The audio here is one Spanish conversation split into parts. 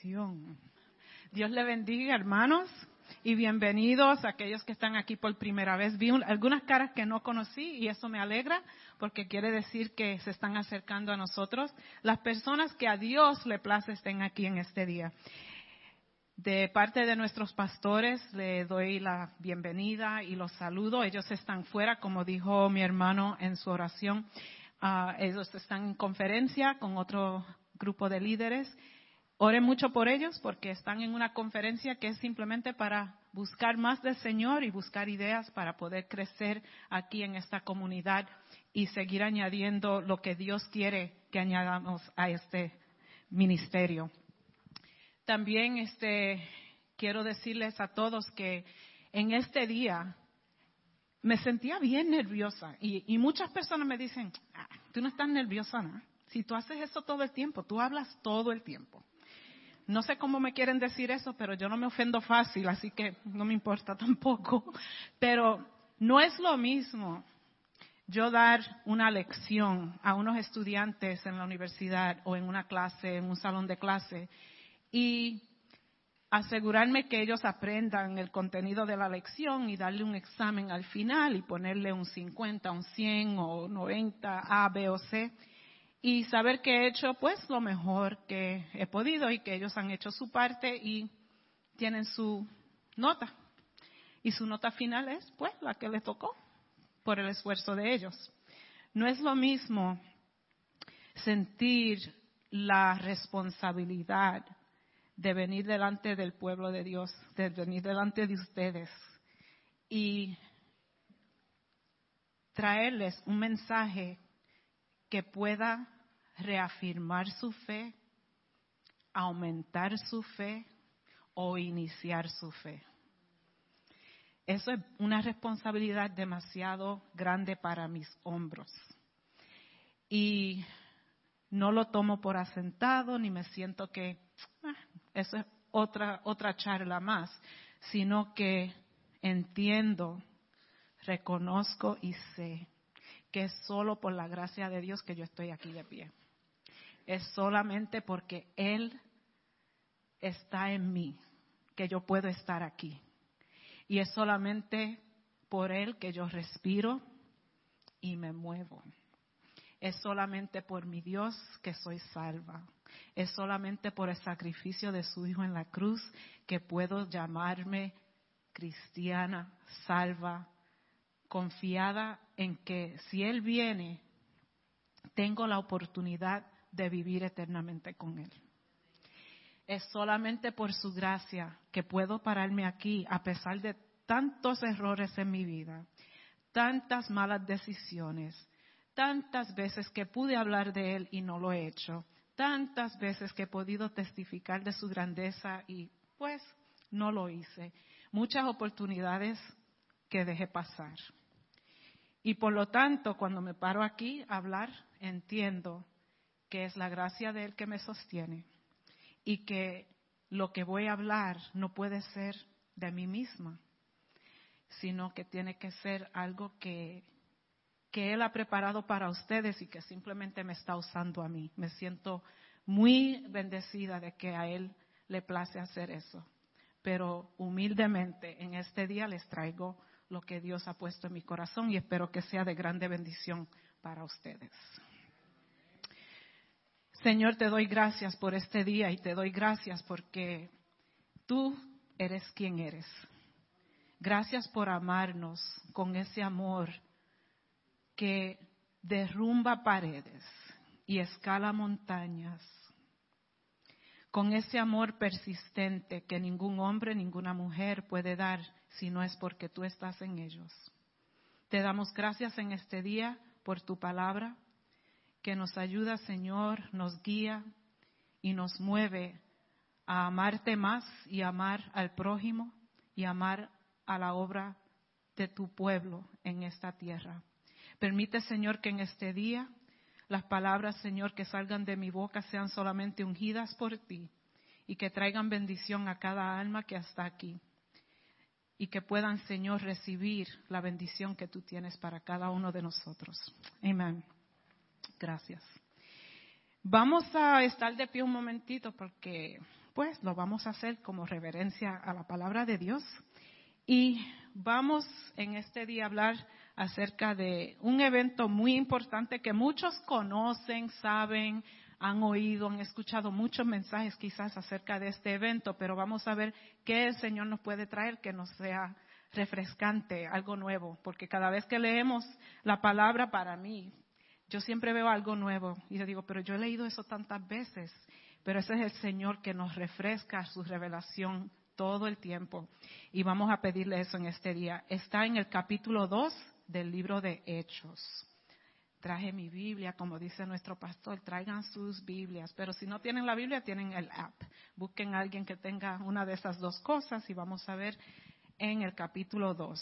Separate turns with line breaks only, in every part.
Dios le bendiga, hermanos, y bienvenidos a aquellos que están aquí por primera vez. Vi algunas caras que no conocí y eso me alegra porque quiere decir que se están acercando a nosotros. Las personas que a Dios le place estén aquí en este día. De parte de nuestros pastores le doy la bienvenida y los saludo. Ellos están fuera, como dijo mi hermano en su oración. Ah, ellos están en conferencia con otro grupo de líderes. Oren mucho por ellos porque están en una conferencia que es simplemente para buscar más del Señor y buscar ideas para poder crecer aquí en esta comunidad y seguir añadiendo lo que Dios quiere que añadamos a este ministerio. También este, quiero decirles a todos que en este día me sentía bien nerviosa y, muchas personas me dicen, ah, tú no estás nerviosa, ¿no? Si tú haces eso todo el tiempo, tú hablas todo el tiempo. No sé cómo me quieren decir eso, pero yo no me ofendo fácil, así que no me importa tampoco. Pero no es lo mismo yo dar una lección a unos estudiantes en la universidad o en una clase, en un salón de clase, y asegurarme que ellos aprendan el contenido de la lección y darle un examen al final y ponerle un 50, un 100 o 90, A, B o C y saber que he hecho pues lo mejor que he podido y que ellos han hecho su parte y tienen su nota. Y su nota final es pues la que les tocó por el esfuerzo de ellos. No es lo mismo sentir la responsabilidad de venir delante del pueblo de Dios, de venir delante de ustedes y traerles un mensaje que pueda reafirmar su fe, aumentar su fe o iniciar su fe. Eso es una responsabilidad demasiado grande para mis hombros. Y no lo tomo por asentado, ni me siento que ah, eso es otra, otra charla más, sino que entiendo, reconozco y sé es solo por la gracia de Dios que yo estoy aquí de pie. Es solamente porque Él está en mí que yo puedo estar aquí. Y es solamente por Él que yo respiro y me muevo. Es solamente por mi Dios que soy salva. Es solamente por el sacrificio de su Hijo en la cruz que puedo llamarme cristiana, salva, confiada en que si Él viene, tengo la oportunidad de vivir eternamente con Él. Es solamente por su gracia que puedo pararme aquí a pesar de tantos errores en mi vida, tantas malas decisiones, tantas veces que pude hablar de Él y no lo he hecho, tantas veces que he podido testificar de su grandeza y pues no lo hice. Muchas oportunidades que dejé pasar. Y por lo tanto, cuando me paro aquí a hablar, entiendo que es la gracia de Él que me sostiene y que lo que voy a hablar no puede ser de mí misma, sino que tiene que ser algo que que Él ha preparado para ustedes y que simplemente me está usando a mí. Me siento muy bendecida de que a Él le place hacer eso. Pero humildemente en este día les traigo lo que Dios ha puesto en mi corazón y espero que sea de grande bendición para ustedes. Señor, te doy gracias por este día y te doy gracias porque tú eres quien eres. Gracias por amarnos con ese amor que derrumba paredes y escala montañas con ese amor persistente que ningún hombre, ninguna mujer puede dar si no es porque tú estás en ellos. Te damos gracias en este día por tu palabra, que nos ayuda, Señor, nos guía y nos mueve a amarte más y amar al prójimo y amar a la obra de tu pueblo en esta tierra. Permite, Señor, que en este día las palabras, Señor, que salgan de mi boca sean solamente ungidas por ti y que traigan bendición a cada alma que está aquí. Y que puedan, Señor, recibir la bendición que tú tienes para cada uno de nosotros. Amén. Gracias. Vamos a estar de pie un momentito porque después lo vamos a hacer como reverencia a la palabra de Dios. Y vamos en este día a hablar acerca de un evento muy importante que muchos conocen, saben, han oído, han escuchado muchos mensajes quizás acerca de este evento, pero vamos a ver qué el Señor nos puede traer que nos sea refrescante, algo nuevo, porque cada vez que leemos la palabra para mí, yo siempre veo algo nuevo y le digo, pero yo he leído eso tantas veces, pero ese es el Señor que nos refresca su revelación todo el tiempo y vamos a pedirle eso en este día. Está en el capítulo 2 del libro de Hechos. Traje mi Biblia, como dice nuestro pastor, traigan sus Biblias, pero si no tienen la Biblia, tienen el app. Busquen a alguien que tenga una de esas dos cosas y vamos a ver en el capítulo 2.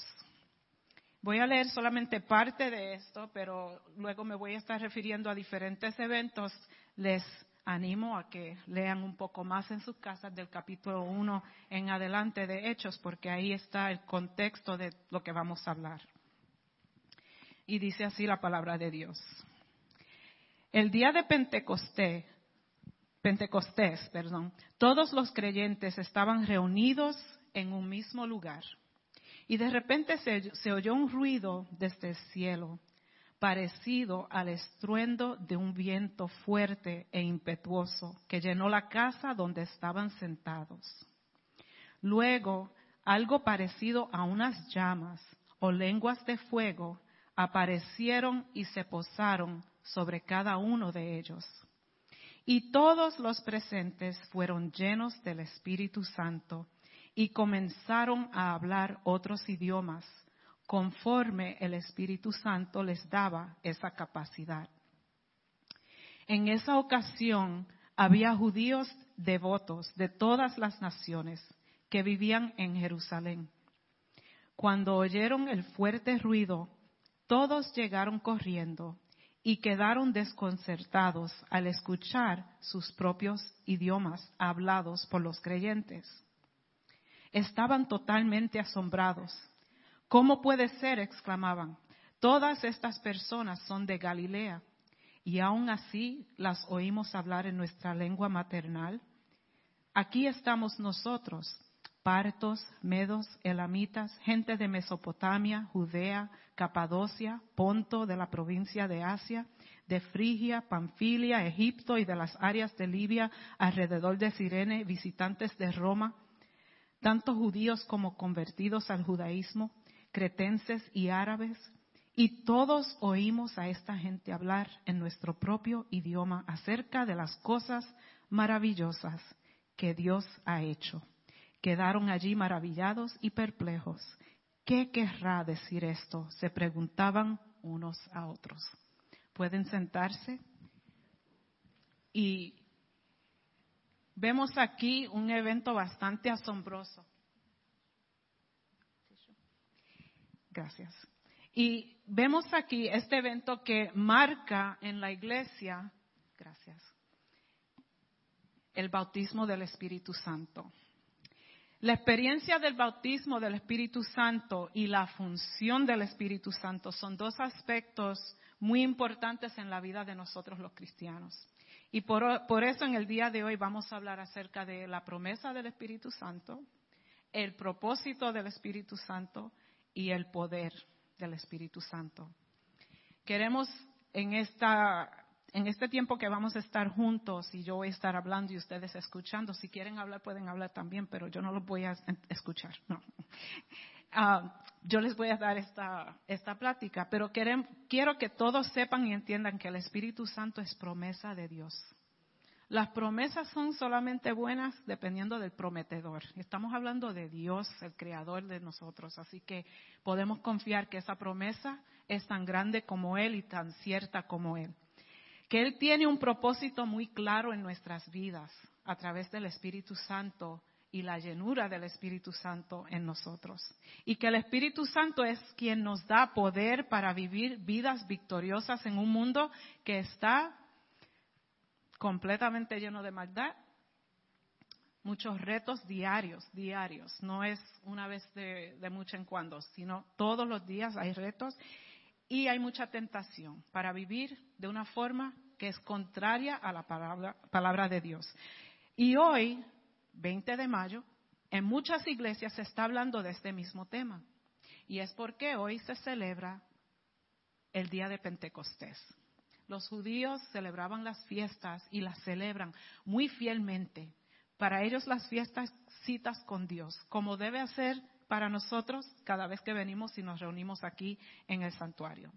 Voy a leer solamente parte de esto, pero luego me voy a estar refiriendo a diferentes eventos. Les animo a que lean un poco más en sus casas del capítulo 1 en adelante de Hechos, porque ahí está el contexto de lo que vamos a hablar. Y dice así la palabra de Dios. El día de Pentecostés, Pentecostés, perdón, todos los creyentes estaban reunidos en un mismo lugar. Y de repente se, oyó un ruido desde el cielo, parecido al estruendo de un viento fuerte e impetuoso que llenó la casa donde estaban sentados. Luego, algo parecido a unas llamas o lenguas de fuego aparecieron y se posaron sobre cada uno de ellos. Y todos los presentes fueron llenos del Espíritu Santo y comenzaron a hablar otros idiomas, conforme el Espíritu Santo les daba esa capacidad. En esa ocasión había judíos devotos de todas las naciones que vivían en Jerusalén. Cuando oyeron el fuerte ruido, todos llegaron corriendo y quedaron desconcertados al escuchar sus propios idiomas hablados por los creyentes estaban totalmente asombrados. ¿Cómo puede ser? exclamaban. Todas estas personas son de Galilea y aún así las oímos hablar en nuestra lengua maternal. Aquí estamos nosotros, partos, medos, elamitas, gente de Mesopotamia, Judea, Capadocia, Ponto, de la provincia de Asia, de Frigia, Panfilia, Egipto y de las áreas de Libia alrededor de Sirene, visitantes de Roma tanto judíos como convertidos al judaísmo, cretenses y árabes, y todos oímos a esta gente hablar en nuestro propio idioma acerca de las cosas maravillosas que Dios ha hecho. Quedaron allí maravillados y perplejos. ¿Qué querrá decir esto? Se preguntaban unos a otros. ¿Pueden sentarse? Y vemos aquí un evento bastante asombroso. Gracias. Y vemos aquí este evento que marca en la iglesia, gracias, el bautismo del Espíritu Santo. La experiencia del bautismo del Espíritu Santo y la función del Espíritu Santo son dos aspectos muy importantes en la vida de nosotros los cristianos. Y por, eso en el día de hoy vamos a hablar acerca de la promesa del Espíritu Santo, el propósito del Espíritu Santo y el poder del Espíritu Santo. Queremos en esta en este tiempo que vamos a estar juntos y yo voy a estar hablando y ustedes escuchando, si quieren hablar pueden hablar también, pero yo no los voy a escuchar, no. Ah, yo les voy a dar esta, esta plática, pero quiero que todos sepan y entiendan que el Espíritu Santo es promesa de Dios. Las promesas son solamente buenas dependiendo del prometedor. Estamos hablando de Dios, el creador de nosotros, así que podemos confiar que esa promesa es tan grande como Él y tan cierta como Él. Que Él tiene un propósito muy claro en nuestras vidas a través del Espíritu Santo y la llenura del Espíritu Santo en nosotros. Y que el Espíritu Santo es quien nos da poder para vivir vidas victoriosas en un mundo que está completamente lleno de maldad, muchos retos diarios, diarios. No es una vez de, mucho en cuando, sino todos los días hay retos y hay mucha tentación para vivir de una forma que es contraria a la palabra, de Dios. Y hoy 20 de mayo, en muchas iglesias se está hablando de este mismo tema. Y es porque hoy se celebra el día de Pentecostés. Los judíos celebraban las fiestas y las celebran muy fielmente. Para ellos las fiestas citas con Dios, como debe hacer para nosotros cada vez que venimos y nos reunimos aquí en el santuario.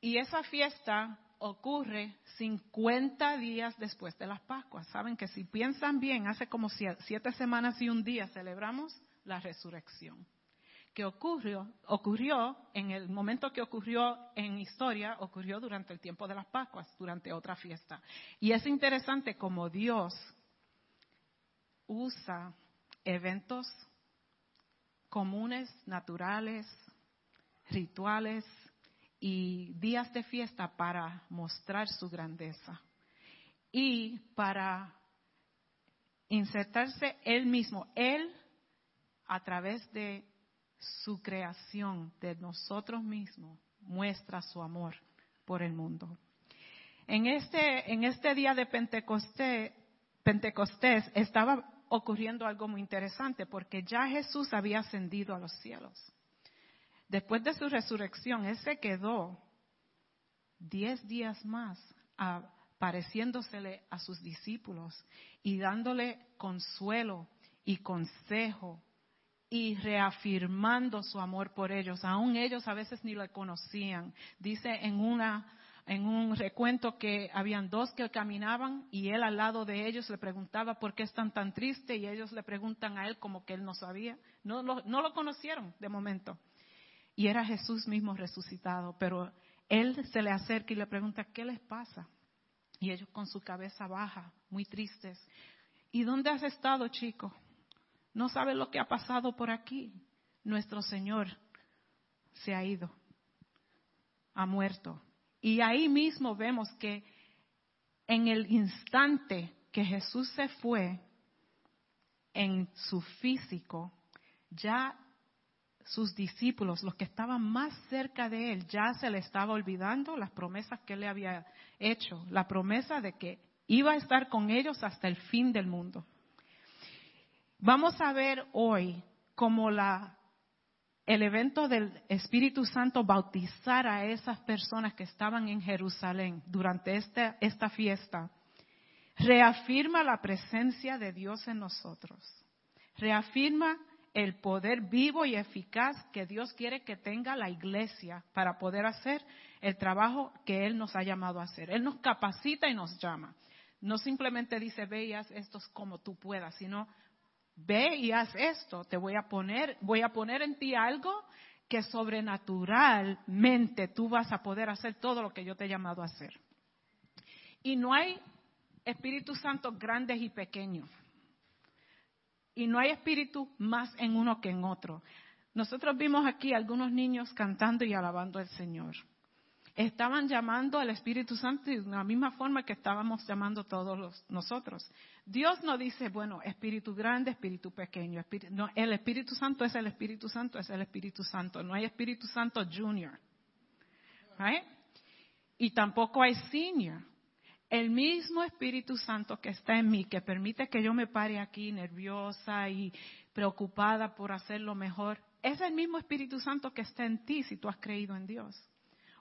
Y esa fiesta ocurre 50 días después de las Pascuas. Saben que si piensan bien, hace como siete semanas y un día celebramos la resurrección. Que ocurrió, ocurrió en el momento que ocurrió en historia, ocurrió durante el tiempo de las Pascuas, durante otra fiesta. Y es interesante como Dios usa eventos comunes, naturales, rituales y días de fiesta para mostrar su grandeza y para insertarse él mismo, él a través de su creación, de nosotros mismos, muestra su amor por el mundo. En este, en este día de Pentecostés, Pentecostés estaba ocurriendo algo muy interesante porque ya Jesús había ascendido a los cielos. Después de su resurrección, Él se quedó diez días más apareciéndosele a sus discípulos y dándole consuelo y consejo y reafirmando su amor por ellos. Aún ellos a veces ni lo conocían. Dice en una en un recuento que habían dos que caminaban y él al lado de ellos le preguntaba por qué están tan tristes y ellos le preguntan a él como que él no sabía. No lo, no lo conocieron de momento. Y era Jesús mismo resucitado, pero él se le acerca y le pregunta, ¿qué les pasa? Y ellos con su cabeza baja, muy tristes. ¿Y dónde has estado, chico? No sabes lo que ha pasado por aquí. Nuestro Señor se ha ido, ha muerto y ahí mismo vemos que en el instante que Jesús se fue, en su físico, ya sus discípulos, los que estaban más cerca de él, ya se le estaba olvidando las promesas que él le había hecho, la promesa de que iba a estar con ellos hasta el fin del mundo. Vamos a ver hoy cómo la el evento del Espíritu Santo bautizar a esas personas que estaban en Jerusalén durante esta, esta fiesta, reafirma la presencia de Dios en nosotros, reafirma el poder vivo y eficaz que Dios quiere que tenga la iglesia para poder hacer el trabajo que Él nos ha llamado a hacer. Él nos capacita y nos llama. No simplemente dice, veas esto como tú puedas, sino ve y haz esto, te voy a poner, voy a poner en ti algo que sobrenaturalmente tú vas a poder hacer todo lo que yo te he llamado a hacer. Y no hay Espíritu Santo grandes y pequeños. Y no hay espíritu más en uno que en otro. Nosotros vimos aquí algunos niños cantando y alabando al Señor estaban llamando al Espíritu Santo de la misma forma que estábamos llamando todos nosotros. Dios no dice, bueno, Espíritu grande, Espíritu pequeño. no, el Espíritu Santo es el Espíritu Santo, es el Espíritu Santo. No hay Espíritu Santo Junior. Y tampoco hay Senior. El mismo Espíritu Santo que está en mí, que permite que yo me pare aquí nerviosa y preocupada por hacer lo mejor, es el mismo Espíritu Santo que está en ti si tú has creído en Dios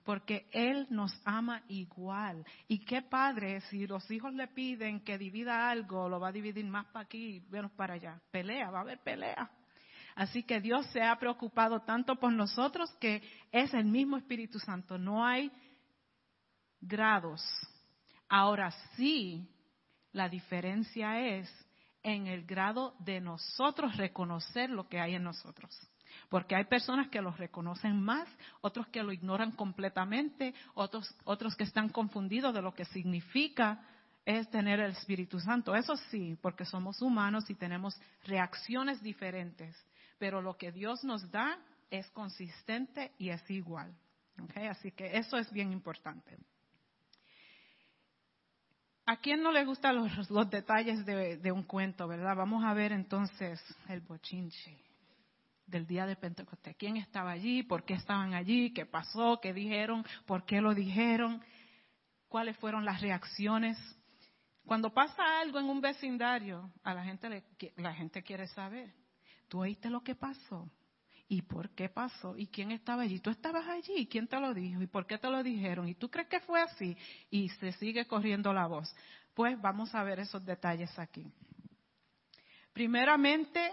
porque Él nos ama igual. Y qué padre, si los hijos le piden que divida algo, lo va a dividir más para aquí y menos para allá. Pelea, va a haber pelea. Así que Dios se ha preocupado tanto por nosotros que es el mismo Espíritu Santo, no hay grados. Ahora sí, la diferencia es en el grado de nosotros reconocer lo que hay en nosotros. Porque hay personas que los reconocen más, otros que lo ignoran completamente, otros, otros que están confundidos de lo que significa es tener el Espíritu Santo. Eso sí, porque somos humanos y tenemos reacciones diferentes. Pero lo que Dios nos da es consistente y es igual. Así que eso es bien importante. ¿A quién no le gustan los, detalles de, de, un cuento, verdad? Vamos a ver entonces el bochinche del día de Pentecostés. ¿Quién estaba allí? ¿Por qué estaban allí? ¿Qué pasó? ¿Qué dijeron? ¿Por qué lo dijeron? ¿Cuáles fueron las reacciones? Cuando pasa algo en un vecindario, a la gente le, la gente quiere saber. ¿Tú oíste lo que pasó? ¿Y por qué pasó? ¿Y quién estaba allí? ¿Tú estabas allí? ¿Y quién te lo dijo? ¿Y por qué te lo dijeron? ¿Y tú crees que fue así? Y se sigue corriendo la voz. Pues vamos a ver esos detalles aquí. Primeramente,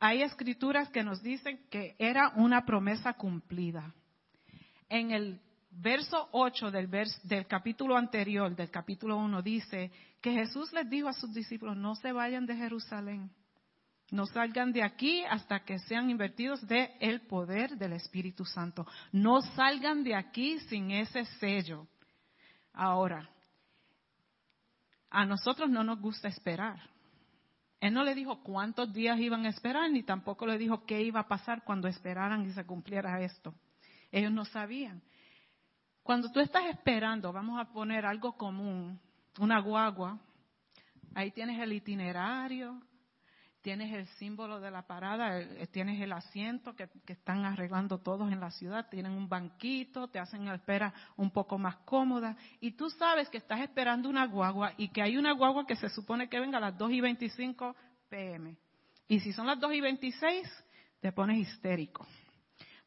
hay escrituras que nos dicen que era una promesa cumplida. En el verso 8 del, del capítulo anterior, del capítulo 1, dice que Jesús les dijo a sus discípulos, no se vayan de Jerusalén, no salgan de aquí hasta que sean invertidos de el poder del Espíritu Santo. No salgan de aquí sin ese sello. Ahora, a nosotros no nos gusta esperar. Él no le dijo cuántos días iban a esperar, ni tampoco le dijo qué iba a pasar cuando esperaran y se cumpliera esto. Ellos no sabían. Cuando tú estás esperando, vamos a poner algo común, una guagua, ahí tienes el itinerario, tienes el símbolo de la parada, tienes el asiento que, están arreglando todos en la ciudad, tienen un banquito, te hacen la espera un poco más cómoda y tú sabes que estás esperando una guagua y que hay una guagua que se supone que venga a las 2 y 25 pm. Y si son las 2 y 26, te pones histérico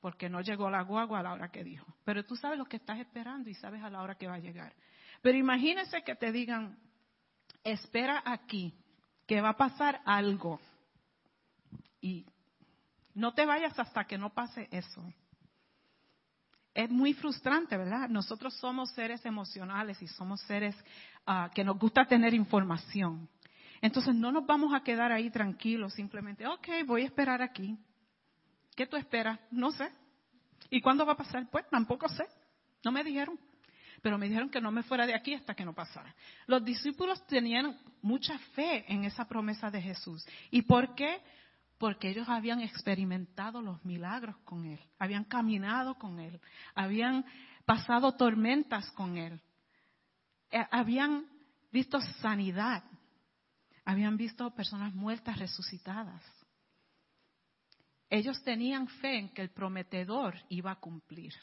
porque no llegó la guagua a la hora que dijo. Pero tú sabes lo que estás esperando y sabes a la hora que va a llegar. Pero imagínese que te digan, espera aquí, que va a pasar algo. Y no te vayas hasta que no pase eso. Es muy frustrante, ¿verdad? Nosotros somos seres emocionales y somos seres ah, que nos gusta tener información. Entonces no nos vamos a quedar ahí tranquilos, simplemente, ok, voy a esperar aquí. ¿Qué tú esperas? No sé. ¿Y cuándo va a pasar? Pues tampoco sé. No me dijeron. Pero me dijeron que no me fuera de aquí hasta que no pasara. Los discípulos tenían mucha fe en esa promesa de Jesús. ¿Y por qué? Porque ellos habían experimentado los milagros con Él, habían caminado con Él, habían pasado tormentas con Él, eh, habían visto sanidad, habían visto personas muertas resucitadas ellos tenían fe en que el prometedor iba a cumplir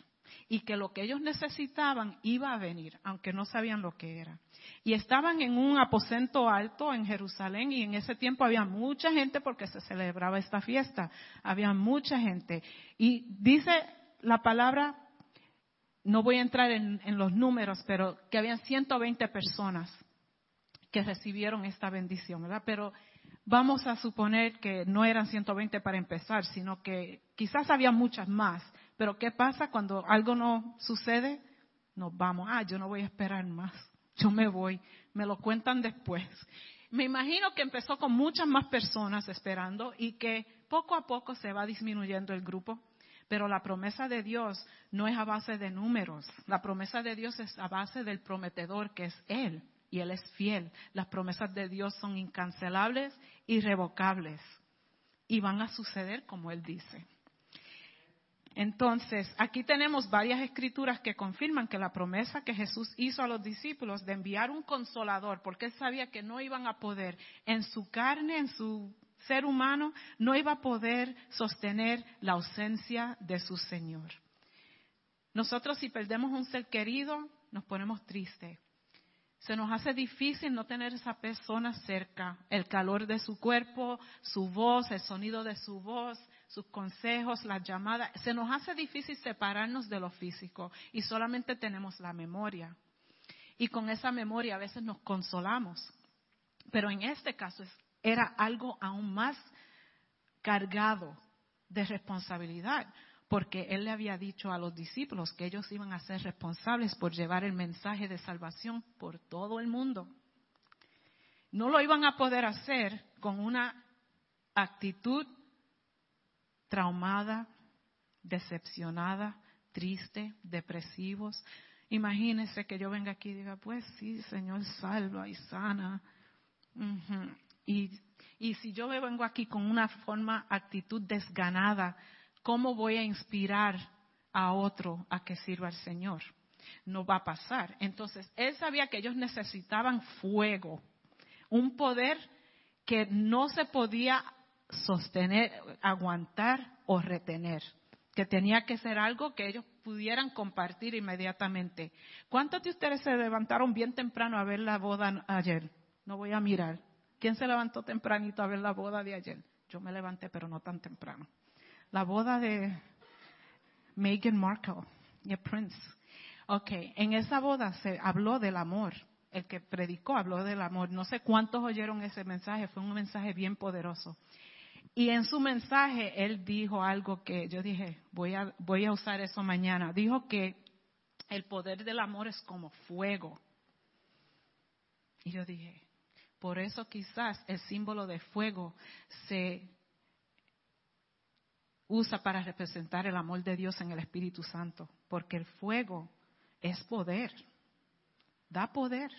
y que lo que ellos necesitaban iba a venir, aunque no sabían lo que era. Y estaban en un aposento alto en Jerusalén y en ese tiempo había mucha gente porque se celebraba esta fiesta, había mucha gente. Y dice la palabra, no voy a entrar en, los números, pero que habían 120 personas que recibieron esta bendición, ¿verdad? Pero vamos a suponer que no eran 120 para empezar, sino que quizás había muchas más. Pero ¿qué pasa cuando algo no sucede? Nos vamos. Ah, yo no voy a esperar más. Yo me voy. Me lo cuentan después. Me imagino que empezó con muchas más personas esperando y que poco a poco se va disminuyendo el grupo. Pero la promesa de Dios no es a base de números. La promesa de Dios es a base del prometedor que es Él y Él es fiel. Las promesas de Dios son incancelables, irrevocables y van a suceder como Él dice. Entonces, aquí tenemos varias escrituras que confirman que la promesa que Jesús hizo a los discípulos de enviar un consolador, porque Él sabía que no iban a poder en su carne, en su ser humano, no iba a poder sostener la ausencia de su Señor. Nosotros si perdemos un ser querido, nos ponemos tristes. Se nos hace difícil no tener esa persona cerca, el calor de su cuerpo, su voz, el sonido de su voz, sus consejos, las llamadas. Se nos hace difícil separarnos de lo físico y solamente tenemos la memoria. Y con esa memoria a veces nos consolamos. Pero en este caso era algo aún más cargado de responsabilidad, porque él le había dicho a los discípulos que ellos iban a ser responsables por llevar el mensaje de salvación por todo el mundo. No lo iban a poder hacer con una actitud traumada, decepcionada, triste, depresivos. Imagínense que yo venga aquí y diga, pues sí, Señor, salva y sana. y, y si yo vengo aquí con una forma, actitud desganada, ¿cómo voy a inspirar a otro a que sirva al Señor? No va a pasar. Entonces, él sabía que ellos necesitaban fuego, un poder que no se podía sostener, aguantar o retener, que tenía que ser algo que ellos pudieran compartir inmediatamente. ¿Cuántos de ustedes se levantaron bien temprano a ver la boda ayer? no voy a mirar. ¿Quién se levantó tempranito a ver la boda de ayer? Yo me levanté, pero no tan temprano. La boda de Meghan Markle y el Prince. Ok, en esa boda se habló del amor. El que predicó habló del amor. No sé cuántos oyeron ese mensaje, fue un mensaje bien poderoso. Y en su mensaje él dijo algo que yo dije, voy a, voy a usar eso mañana. Dijo que el poder del amor es como fuego. Y yo dije, por eso quizás el símbolo de fuego se usa para representar el amor de Dios en el Espíritu Santo, porque el fuego es poder, da poder.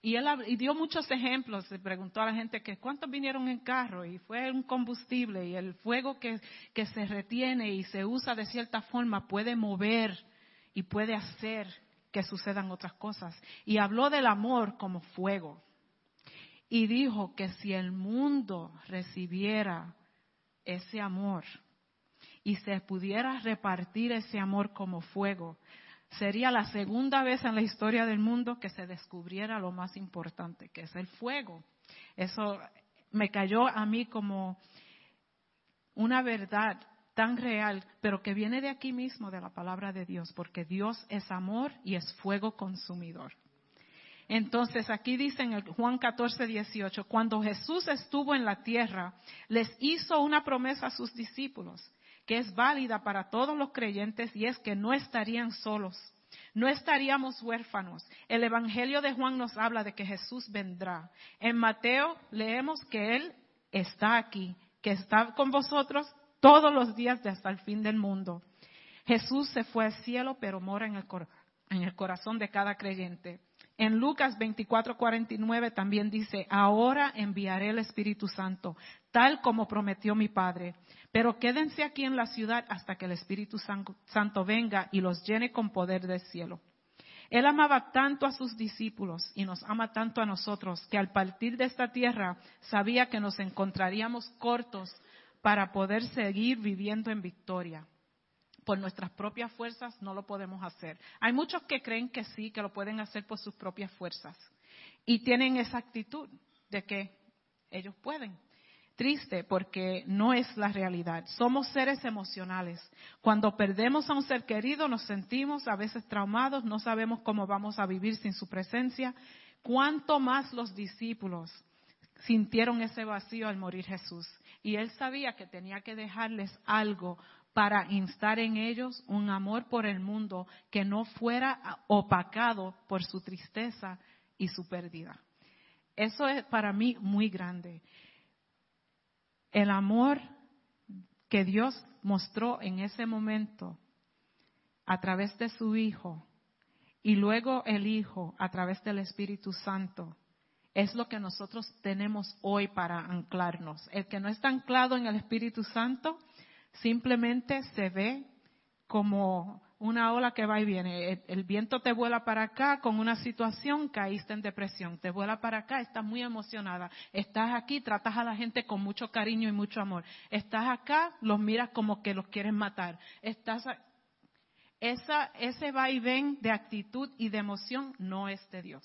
Y él dio muchos ejemplos, se preguntó a la gente que cuántos vinieron en carro y fue un combustible y el fuego que, que se retiene y se usa de cierta forma puede mover y puede hacer que sucedan otras cosas. Y habló del amor como fuego. Y dijo que si el mundo recibiera ese amor y se pudiera repartir ese amor como fuego, sería la segunda vez en la historia del mundo que se descubriera lo más importante, que es el fuego. Eso me cayó a mí como una verdad tan real, pero que viene de aquí mismo, de la palabra de Dios, porque Dios es amor y es fuego consumidor. Entonces aquí dice en Juan 14, 18, cuando Jesús estuvo en la tierra, les hizo una promesa a sus discípulos que es válida para todos los creyentes y es que no estarían solos, no estaríamos huérfanos. El Evangelio de Juan nos habla de que Jesús vendrá. En Mateo leemos que Él está aquí, que está con vosotros todos los días de hasta el fin del mundo. Jesús se fue al cielo, pero mora en el, en el corazón de cada creyente. En Lucas 24:49 también dice, ahora enviaré el Espíritu Santo, tal como prometió mi Padre. Pero quédense aquí en la ciudad hasta que el Espíritu Santo venga y los llene con poder del cielo. Él amaba tanto a sus discípulos y nos ama tanto a nosotros que al partir de esta tierra sabía que nos encontraríamos cortos para poder seguir viviendo en victoria. Por nuestras propias fuerzas no lo podemos hacer. Hay muchos que creen que sí, que lo pueden hacer por sus propias fuerzas. Y tienen esa actitud de que ellos pueden triste porque no es la realidad. Somos seres emocionales. Cuando perdemos a un ser querido nos sentimos a veces traumados, no sabemos cómo vamos a vivir sin su presencia. ¿Cuánto más los discípulos sintieron ese vacío al morir Jesús? Y él sabía que tenía que dejarles algo para instar en ellos un amor por el mundo que no fuera opacado por su tristeza y su pérdida. Eso es para mí muy grande el amor que Dios mostró en ese momento a través de su Hijo y luego el Hijo a través del Espíritu Santo es lo que nosotros tenemos hoy para anclarnos. El que no está anclado en el Espíritu Santo simplemente se ve como una ola que va y viene. El, viento te vuela para acá con una situación, caíste en depresión. Te vuela para acá, estás muy emocionada. Estás aquí, tratas a la gente con mucho cariño y mucho amor. Estás acá, los miras como que los quieren matar. Estás esa, ese va y ven de actitud y de emoción no es de Dios.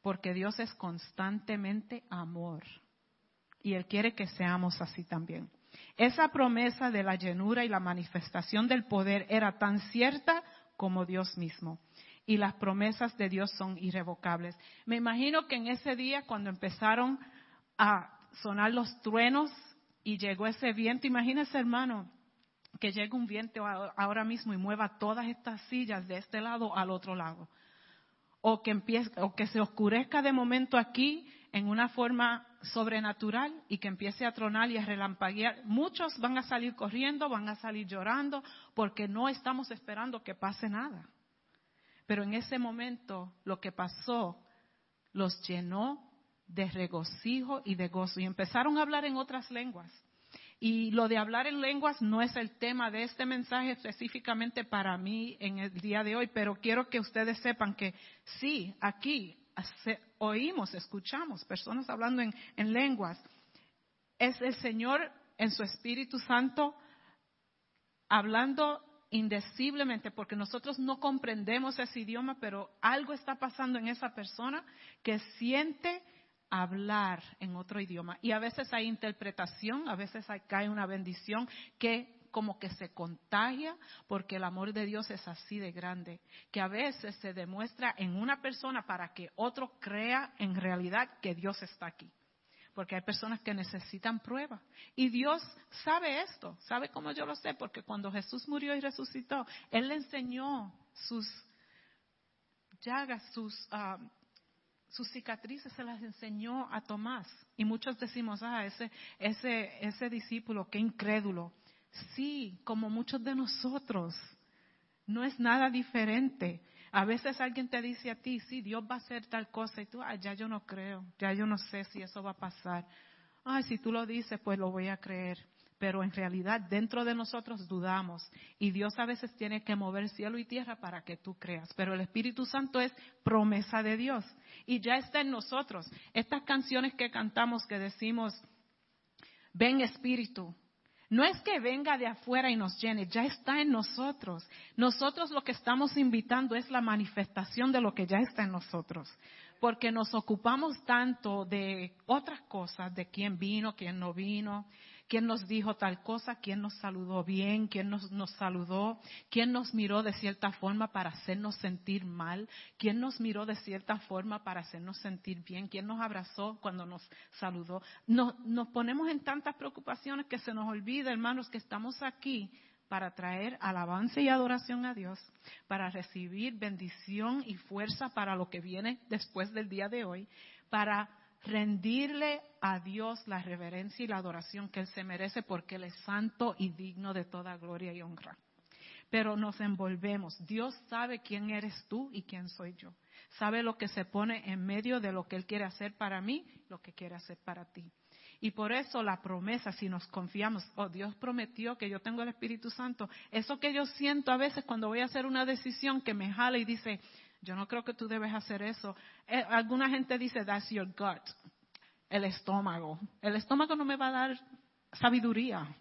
Porque Dios es constantemente amor. Y Él quiere que seamos así también. Esa promesa de la llenura y la manifestación del poder era tan cierta como Dios mismo. Y las promesas de Dios son irrevocables. Me imagino que en ese día, cuando empezaron a sonar los truenos y llegó ese viento, imagínese hermano, que llegue un viento ahora mismo y mueva todas estas sillas de este lado al otro lado. O que, empiece, o que se oscurezca de momento aquí en una forma sobrenatural y que empiece a tronar y a relampaguear, muchos van a salir corriendo, van a salir llorando, porque no estamos esperando que pase nada. Pero en ese momento lo que pasó los llenó de regocijo y de gozo y empezaron a hablar en otras lenguas. Y lo de hablar en lenguas no es el tema de este mensaje específicamente para mí en el día de hoy, pero quiero que ustedes sepan que sí, aquí oímos, escuchamos personas hablando en, en lenguas. Es el Señor en su Espíritu Santo hablando indeciblemente, porque nosotros no comprendemos ese idioma, pero algo está pasando en esa persona que siente hablar en otro idioma. Y a veces hay interpretación, a veces hay, cae una bendición que como que se contagia porque el amor de Dios es así de grande, que a veces se demuestra en una persona para que otro crea en realidad que Dios está aquí. Porque hay personas que necesitan prueba. Y Dios sabe esto, sabe cómo yo lo sé, porque cuando Jesús murió y resucitó, Él le enseñó sus llagas, sus, ah, sus cicatrices, se las enseñó a Tomás. Y muchos decimos, ah, ese, ese, ese discípulo, qué incrédulo. Sí, como muchos de nosotros. No es nada diferente. A veces alguien te dice a ti, sí, Dios va a hacer tal cosa y tú, ah, ya yo no creo, ya yo no sé si eso va a pasar. Ay, si tú lo dices, pues lo voy a creer. Pero en realidad dentro de nosotros dudamos y Dios a veces tiene que mover cielo y tierra para que tú creas. Pero el Espíritu Santo es promesa de Dios y ya está en nosotros. Estas canciones que cantamos que decimos, ven Espíritu, no es que venga de afuera y nos llene, ya está en nosotros. Nosotros lo que estamos invitando es la manifestación de lo que ya está en nosotros. Porque nos ocupamos tanto de otras cosas, de quién vino, quién no vino, quién nos dijo tal cosa, quién nos saludó bien, quién nos, saludó, quién nos miró de cierta forma para hacernos sentir mal, quién nos miró de cierta forma para hacernos sentir bien, quién nos abrazó cuando nos saludó. Nos, nos ponemos en tantas preocupaciones que se nos olvida, hermanos, que estamos aquí para traer alabanza y adoración a Dios, para recibir bendición y fuerza para lo que viene después del día de hoy, para rendirle a Dios la reverencia y la adoración que Él se merece porque Él es santo y digno de toda gloria y honra. Pero nos envolvemos. Dios sabe quién eres tú y quién soy yo. Sabe lo que se pone en medio de lo que Él quiere hacer para mí, lo que quiere hacer para ti. Y por eso la promesa, si nos confiamos, oh Dios prometió que yo tengo el Espíritu Santo, eso que yo siento a veces cuando voy a hacer una decisión que me jala y dice, yo no creo que tú debes hacer eso. Eh, alguna gente dice, that's your gut, el estómago. El estómago no me va a dar sabiduría.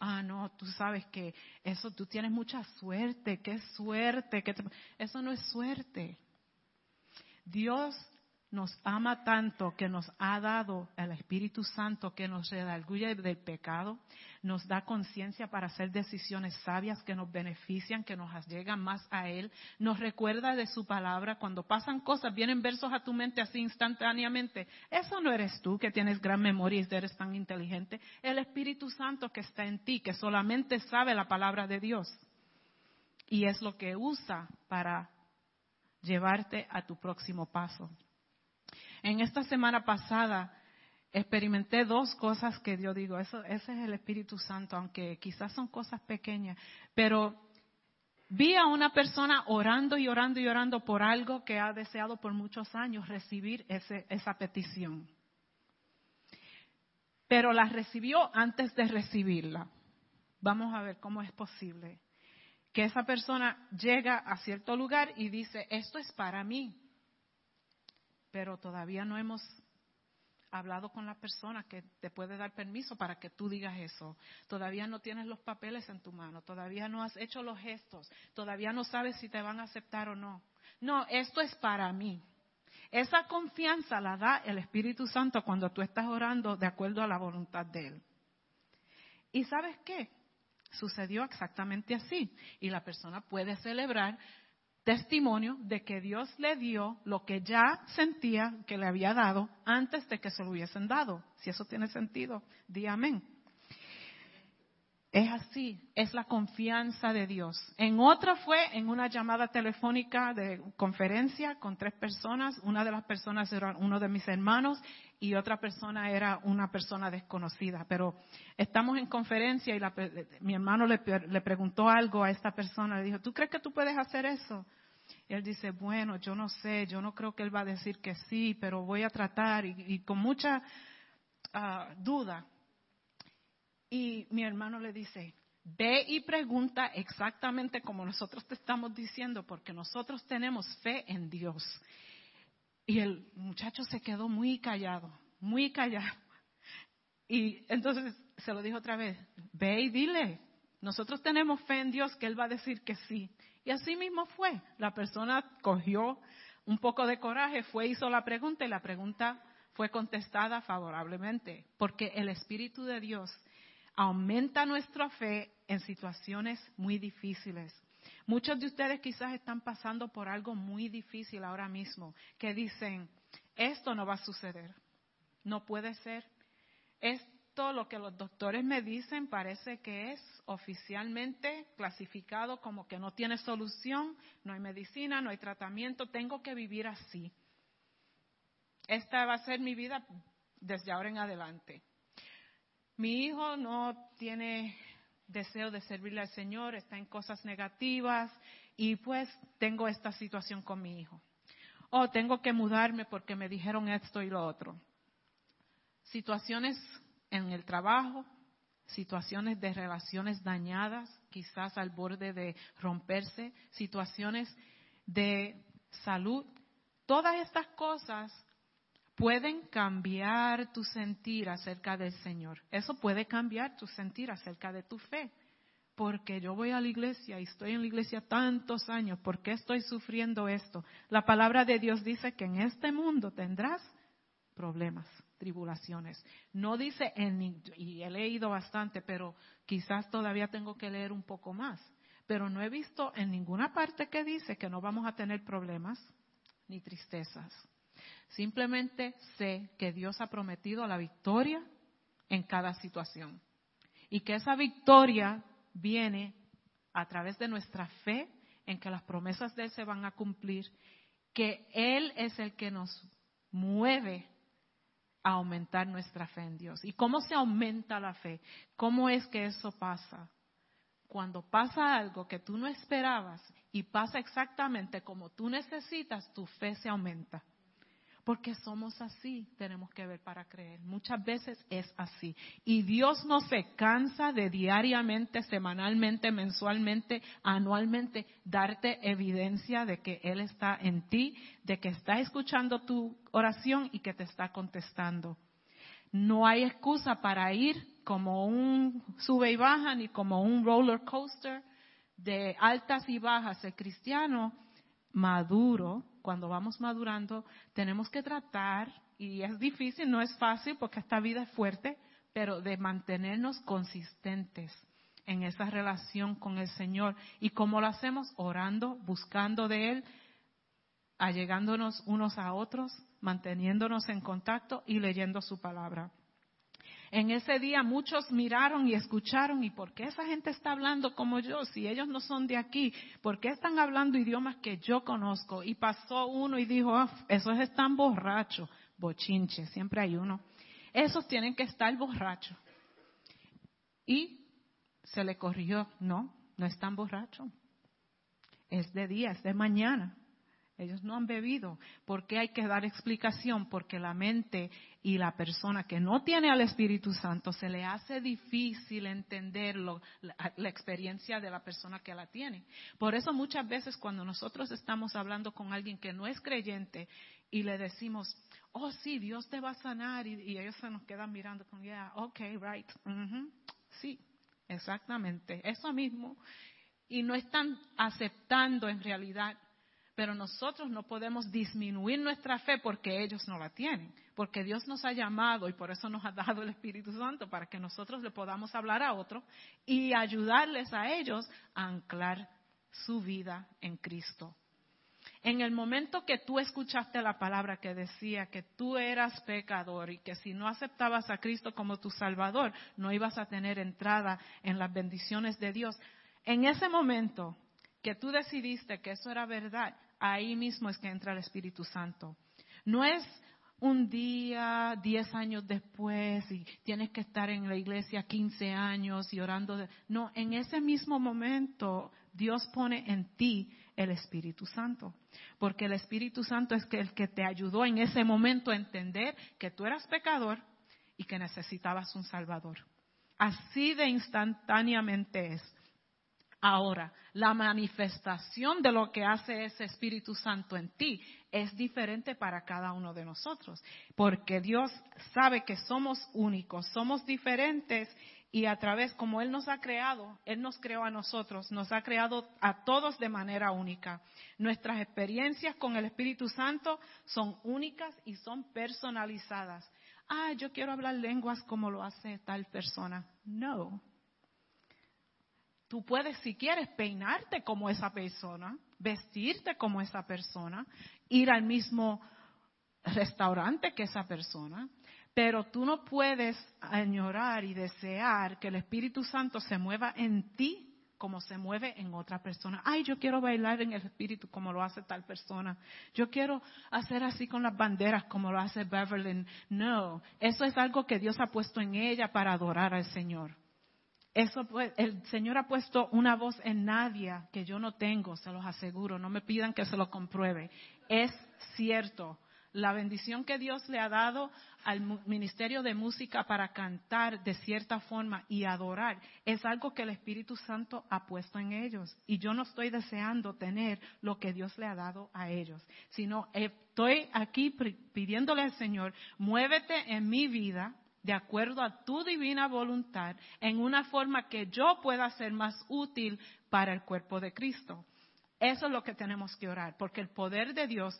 Ah, no, tú sabes que eso, tú tienes mucha suerte, qué suerte, que eso no es suerte. Dios nos ama tanto que nos ha dado el Espíritu Santo que nos redarguye del pecado, nos da conciencia para hacer decisiones sabias que nos benefician, que nos llegan más a Él, nos recuerda de su palabra. Cuando pasan cosas, vienen versos a tu mente así instantáneamente. Eso no eres tú que tienes gran memoria y eres tan inteligente. El Espíritu Santo que está en ti, que solamente sabe la palabra de Dios. Y es lo que usa para llevarte a tu próximo paso. En esta semana pasada experimenté dos cosas que yo digo, eso, ese es el Espíritu Santo, aunque quizás son cosas pequeñas, pero vi a una persona orando y orando y orando por algo que ha deseado por muchos años recibir esa petición. Pero la recibió antes de recibirla. Vamos a ver cómo es posible que esa persona llega a cierto lugar y dice, esto es para mí pero todavía no hemos hablado con la persona que te puede dar permiso para que tú digas eso. Todavía no tienes los papeles en tu mano, todavía no has hecho los gestos, todavía no sabes si te van a aceptar o no. No, esto es para mí. Esa confianza la da el Espíritu Santo cuando tú estás orando de acuerdo a la voluntad de Él. ¿Y sabes qué? Sucedió exactamente así. Y la persona puede celebrar testimonio de que Dios le dio lo que ya sentía que le había dado antes de que se lo hubiesen dado. Si eso tiene sentido, di amén. Es así, es la confianza de Dios. En otra fue en una llamada telefónica de conferencia con tres personas. Una de las personas era uno de mis hermanos y otra persona era una persona desconocida. Pero estamos en conferencia y mi hermano le, preguntó algo a esta persona. Le dijo, ¿tú crees que tú puedes hacer eso? Él dice, bueno, yo no sé, yo no creo que él va a decir que sí, pero voy a tratar y, con mucha ah, duda y mi hermano le dice, ve y pregunta exactamente como nosotros te estamos diciendo, porque nosotros tenemos fe en Dios. Y el muchacho se quedó muy callado, muy callado. Y entonces se lo dijo otra vez, ve y dile, nosotros tenemos fe en Dios que Él va a decir que sí. Y así mismo fue. La persona cogió un poco de coraje, fue, hizo la pregunta y la pregunta fue contestada favorablemente, porque el Espíritu de Dios aumenta nuestra fe en situaciones muy difíciles. Muchos de ustedes quizás están pasando por algo muy difícil ahora mismo, que dicen, esto no va a suceder, no puede ser. Esto, lo que los doctores me dicen, parece que es oficialmente clasificado como que no tiene solución, no hay medicina, no hay tratamiento, tengo que vivir así. Esta va a ser mi vida desde ahora en adelante. Mi hijo no tiene deseo de servirle al Señor, está en cosas negativas y pues tengo esta situación con mi hijo. O tengo que mudarme porque me dijeron esto y lo otro. Situaciones en el trabajo, situaciones de relaciones dañadas, quizás al borde de romperse, situaciones de salud. Todas estas cosas pueden cambiar tu sentir acerca del Señor. Eso puede cambiar tu sentir acerca de tu fe. Porque yo voy a la iglesia y estoy en la iglesia tantos años, ¿por qué estoy sufriendo esto? La palabra de Dios dice que en este mundo tendrás problemas, tribulaciones. No dice, en, y he leído bastante, pero quizás todavía tengo que leer un poco más. Pero no he visto en ninguna parte que dice que no vamos a tener problemas ni tristezas. Simplemente sé que Dios ha prometido la victoria en cada situación y que esa victoria viene a través de nuestra fe en que las promesas de Él se van a cumplir, que Él es el que nos mueve a aumentar nuestra fe en Dios. ¿Y cómo se aumenta la fe? ¿Cómo es que eso pasa? Cuando pasa algo que tú no esperabas y pasa exactamente como tú necesitas, tu fe se aumenta. Porque somos así, tenemos que ver para creer. Muchas veces es así. Y Dios no se cansa de diariamente, semanalmente, mensualmente, anualmente darte evidencia de que Él está en ti, de que está escuchando tu oración y que te está contestando. No hay excusa para ir como un sube y baja ni como un roller coaster de altas y bajas. El cristiano maduro cuando vamos madurando, tenemos que tratar, y es difícil, no es fácil porque esta vida es fuerte, pero de mantenernos consistentes en esa relación con el Señor. ¿Y cómo lo hacemos? Orando, buscando de Él, allegándonos unos a otros, manteniéndonos en contacto y leyendo su palabra. En ese día muchos miraron y escucharon, ¿y por qué esa gente está hablando como yo? Si ellos no son de aquí, ¿por qué están hablando idiomas que yo conozco? Y pasó uno y dijo, oh, esos están borrachos, bochinche, siempre hay uno. Esos tienen que estar borrachos. Y se le corrigió, no, no están borrachos. Es de día, es de mañana. Ellos no han bebido. ¿Por qué hay que dar explicación? Porque la mente y la persona que no tiene al Espíritu Santo se le hace difícil entenderlo, la, la, experiencia de la persona que la tiene. Por eso muchas veces cuando nosotros estamos hablando con alguien que no es creyente y le decimos, oh sí, Dios te va a sanar y, ellos se nos quedan mirando con, yeah, okay, right, sí, exactamente, eso mismo. Y no están aceptando en realidad pero nosotros no podemos disminuir nuestra fe porque ellos no la tienen, porque Dios nos ha llamado y por eso nos ha dado el Espíritu Santo para que nosotros le podamos hablar a otros y ayudarles a ellos a anclar su vida en Cristo. En el momento que tú escuchaste la palabra que decía que tú eras pecador y que si no aceptabas a Cristo como tu Salvador, no ibas a tener entrada en las bendiciones de Dios, en ese momento que tú decidiste que eso era verdad, ahí mismo es que entra el Espíritu Santo. No es un día, diez años después, y tienes que estar en la iglesia quince años y orando. No, en ese mismo momento Dios pone en ti el Espíritu Santo. Porque el Espíritu Santo es el que te ayudó en ese momento a entender que tú eras pecador y que necesitabas un Salvador. Así de instantáneamente es. Ahora, la manifestación de lo que hace ese Espíritu Santo en ti es diferente para cada uno de nosotros, porque Dios sabe que somos únicos, somos diferentes y a través, como Él nos ha creado, Él nos creó a nosotros, nos ha creado a todos de manera única. Nuestras experiencias con el Espíritu Santo son únicas y son personalizadas. Ah, yo quiero hablar lenguas como lo hace tal persona. No, Tú puedes, si quieres, peinarte como esa persona, vestirte como esa persona, ir al mismo restaurante que esa persona, pero tú no puedes añorar y desear que el Espíritu Santo se mueva en ti como se mueve en otra persona. Ay, yo quiero bailar en el Espíritu como lo hace tal persona. Yo quiero hacer así con las banderas como lo hace Beverly. No, eso es algo que Dios ha puesto en ella para adorar al Señor. Eso, pues, el Señor ha puesto una voz en Nadia que yo no tengo, se los aseguro, no me pidan que se lo compruebe. Es cierto, la bendición que Dios le ha dado al ministerio de música para cantar de cierta forma y adorar es algo que el Espíritu Santo ha puesto en ellos. Y yo no estoy deseando tener lo que Dios le ha dado a ellos, sino estoy aquí pidiéndole al Señor, muévete en mi vida de acuerdo a tu divina voluntad, en una forma que yo pueda ser más útil para el cuerpo de Cristo. Eso es lo que tenemos que orar, porque el poder de Dios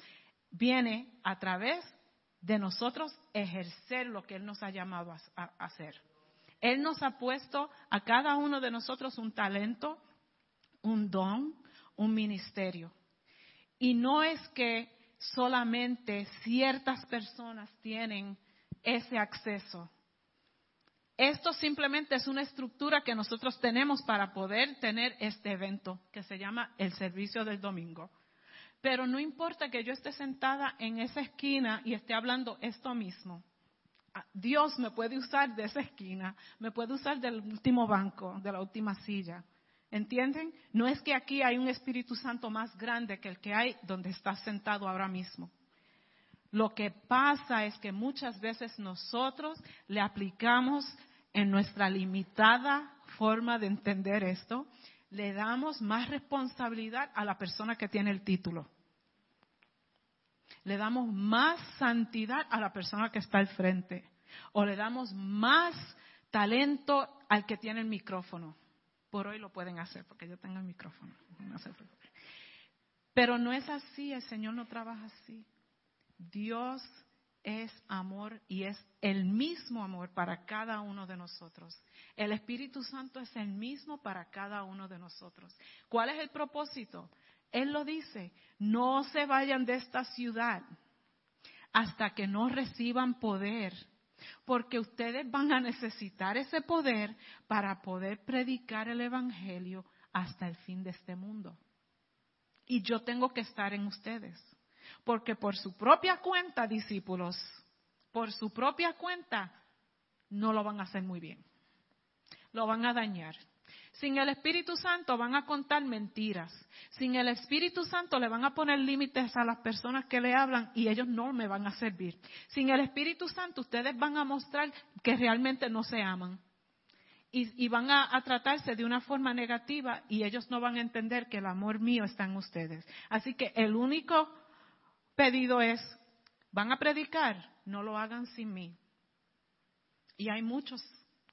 viene a través de nosotros ejercer lo que Él nos ha llamado a, hacer. Él nos ha puesto a cada uno de nosotros un talento, un don, un ministerio. Y no es que solamente ciertas personas tienen ese acceso. Esto simplemente es una estructura que nosotros tenemos para poder tener este evento que se llama el servicio del domingo. Pero no importa que yo esté sentada en esa esquina y esté hablando esto mismo. Ah, Dios me puede usar de esa esquina, me puede usar del último banco, de la última silla. ¿Entienden? No es que aquí hay un Espíritu Santo más grande que el que hay donde estás sentado ahora mismo. Lo que pasa es que muchas veces nosotros le aplicamos en nuestra limitada forma de entender esto, le damos más responsabilidad a la persona que tiene el título. Le damos más santidad a la persona que está al frente. O le damos más talento al que tiene el micrófono. Por hoy lo pueden hacer porque yo tengo el micrófono. Pero no es así, el Señor no trabaja así. Dios es amor y es el mismo amor para cada uno de nosotros. El Espíritu Santo es el mismo para cada uno de nosotros. ¿Cuál es el propósito? Él lo dice, no se vayan de esta ciudad hasta que no reciban poder, porque ustedes van a necesitar ese poder para poder predicar el Evangelio hasta el fin de este mundo. Y yo tengo que estar en ustedes. Porque por su propia cuenta, discípulos, por su propia cuenta, no lo van a hacer muy bien. Lo van a dañar. Sin el Espíritu Santo van a contar mentiras. Sin el Espíritu Santo le van a poner límites a las personas que le hablan y ellos no me van a servir. Sin el Espíritu Santo ustedes van a mostrar que realmente no se aman. Y, van a, a, tratarse de una forma negativa y ellos no van a entender que el amor mío está en ustedes. Así que el único pedido es, ¿van a predicar? No lo hagan sin mí. Y hay muchos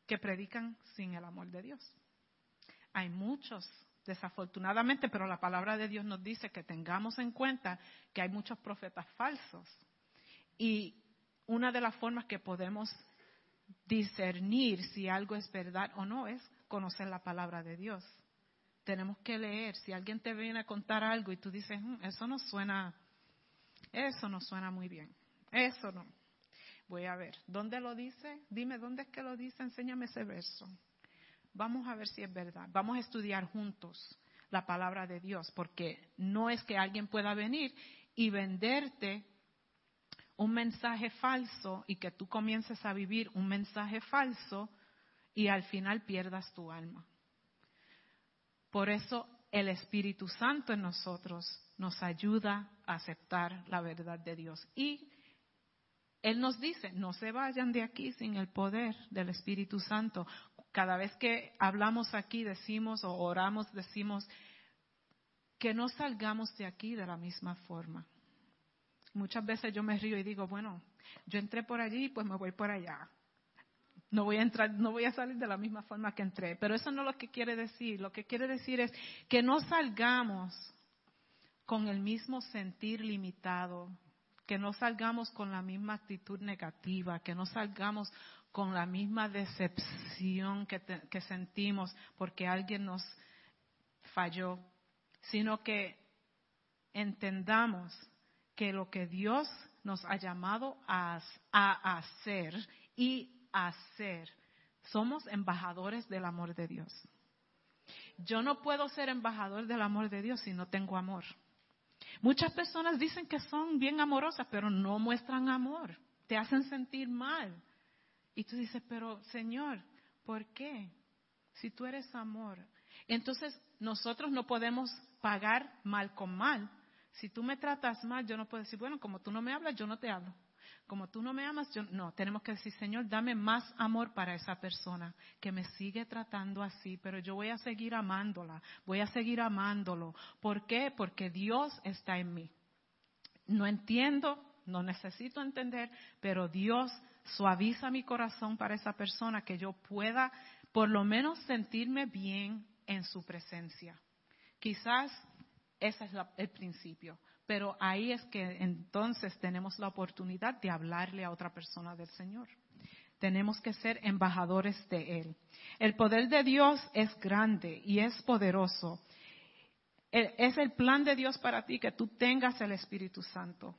que predican sin el amor de Dios. Hay muchos, desafortunadamente, pero la palabra de Dios nos dice que tengamos en cuenta que hay muchos profetas falsos. Y una de las formas que podemos discernir si algo es verdad o no es conocer la palabra de Dios. Tenemos que leer. Si alguien te viene a contar algo y tú dices, mm, eso no suena eso no suena muy bien. Eso no. Voy a ver. ¿Dónde lo dice? Dime dónde es que lo dice. Enséñame ese verso. Vamos a ver si es verdad. Vamos a estudiar juntos la palabra de Dios, porque no es que alguien pueda venir y venderte un mensaje falso y que tú comiences a vivir un mensaje falso y al final pierdas tu alma. Por eso el Espíritu Santo en nosotros nos ayuda a aceptar la verdad de Dios. Y Él nos dice, no se vayan de aquí sin el poder del Espíritu Santo. cada vez que hablamos aquí decimos o oramos decimos que no salgamos de aquí de la misma forma. Muchas veces yo me río y digo, bueno, yo entré por allí, pues me voy por allá. No voy a entrar, no voy a salir de la misma forma que entré. Pero eso no es lo que quiere decir. Lo que quiere decir es que no salgamos con el mismo sentir limitado, que no salgamos con la misma actitud negativa, que no salgamos con la misma decepción que, que sentimos porque alguien nos falló, sino que entendamos que lo que Dios nos ha llamado a, hacer y hacer, somos embajadores del amor de Dios. Yo no puedo ser embajador del amor de Dios si no tengo amor. Muchas personas dicen que son bien amorosas, pero no muestran amor. Te hacen sentir mal. Y tú dices, pero Señor, ¿por qué? Si tú eres amor. Entonces nosotros no podemos pagar mal con mal. Si tú me tratas mal, yo no puedo decir, bueno, como tú no me hablas, yo no te hablo. Como tú no me amas, yo no. Tenemos que decir, Señor, dame más amor para esa persona que me sigue tratando así, pero yo voy a seguir amándola, voy a seguir amándolo. ¿Por qué? Porque Dios está en mí. No entiendo, no necesito entender, pero Dios suaviza mi corazón para esa persona que yo pueda por lo menos sentirme bien en su presencia. Quizás ese es el principio. Pero ahí es que entonces tenemos la oportunidad de hablarle a otra persona del Señor. Tenemos que ser embajadores de Él. El poder de Dios es grande y es poderoso. E, es el plan de Dios para ti que tú tengas el Espíritu Santo.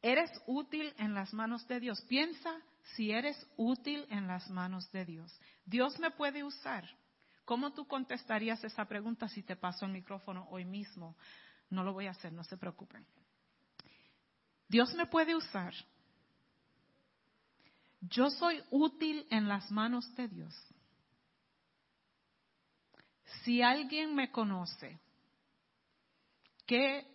¿Eres útil en las manos de Dios? Piensa si eres útil en las manos de Dios. Dios me puede usar. ¿Cómo tú contestarías esa pregunta si te paso el micrófono hoy mismo? No lo voy a hacer, no se preocupen. Dios me puede usar. Yo soy útil en las manos de Dios. Si alguien me conoce, ¿qué,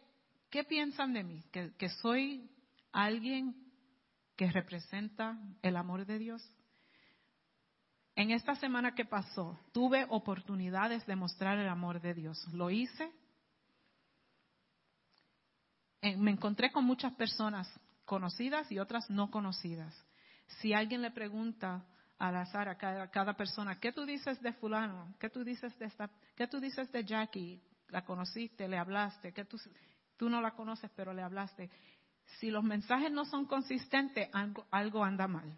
qué piensan de mí? ¿Que, ¿Que soy alguien que representa el amor de Dios? En esta semana que pasó, tuve oportunidades de mostrar el amor de Dios. Lo hice. Me encontré con muchas personas conocidas y otras no conocidas. Si alguien le pregunta al azar a cada, cada, persona, ¿qué tú dices de fulano? ¿Qué tú dices de esta? ¿Qué tú dices de Jackie? La conociste, le hablaste, ¿Qué tú, tú no la conoces pero le hablaste. Si los mensajes no son consistentes, algo anda mal.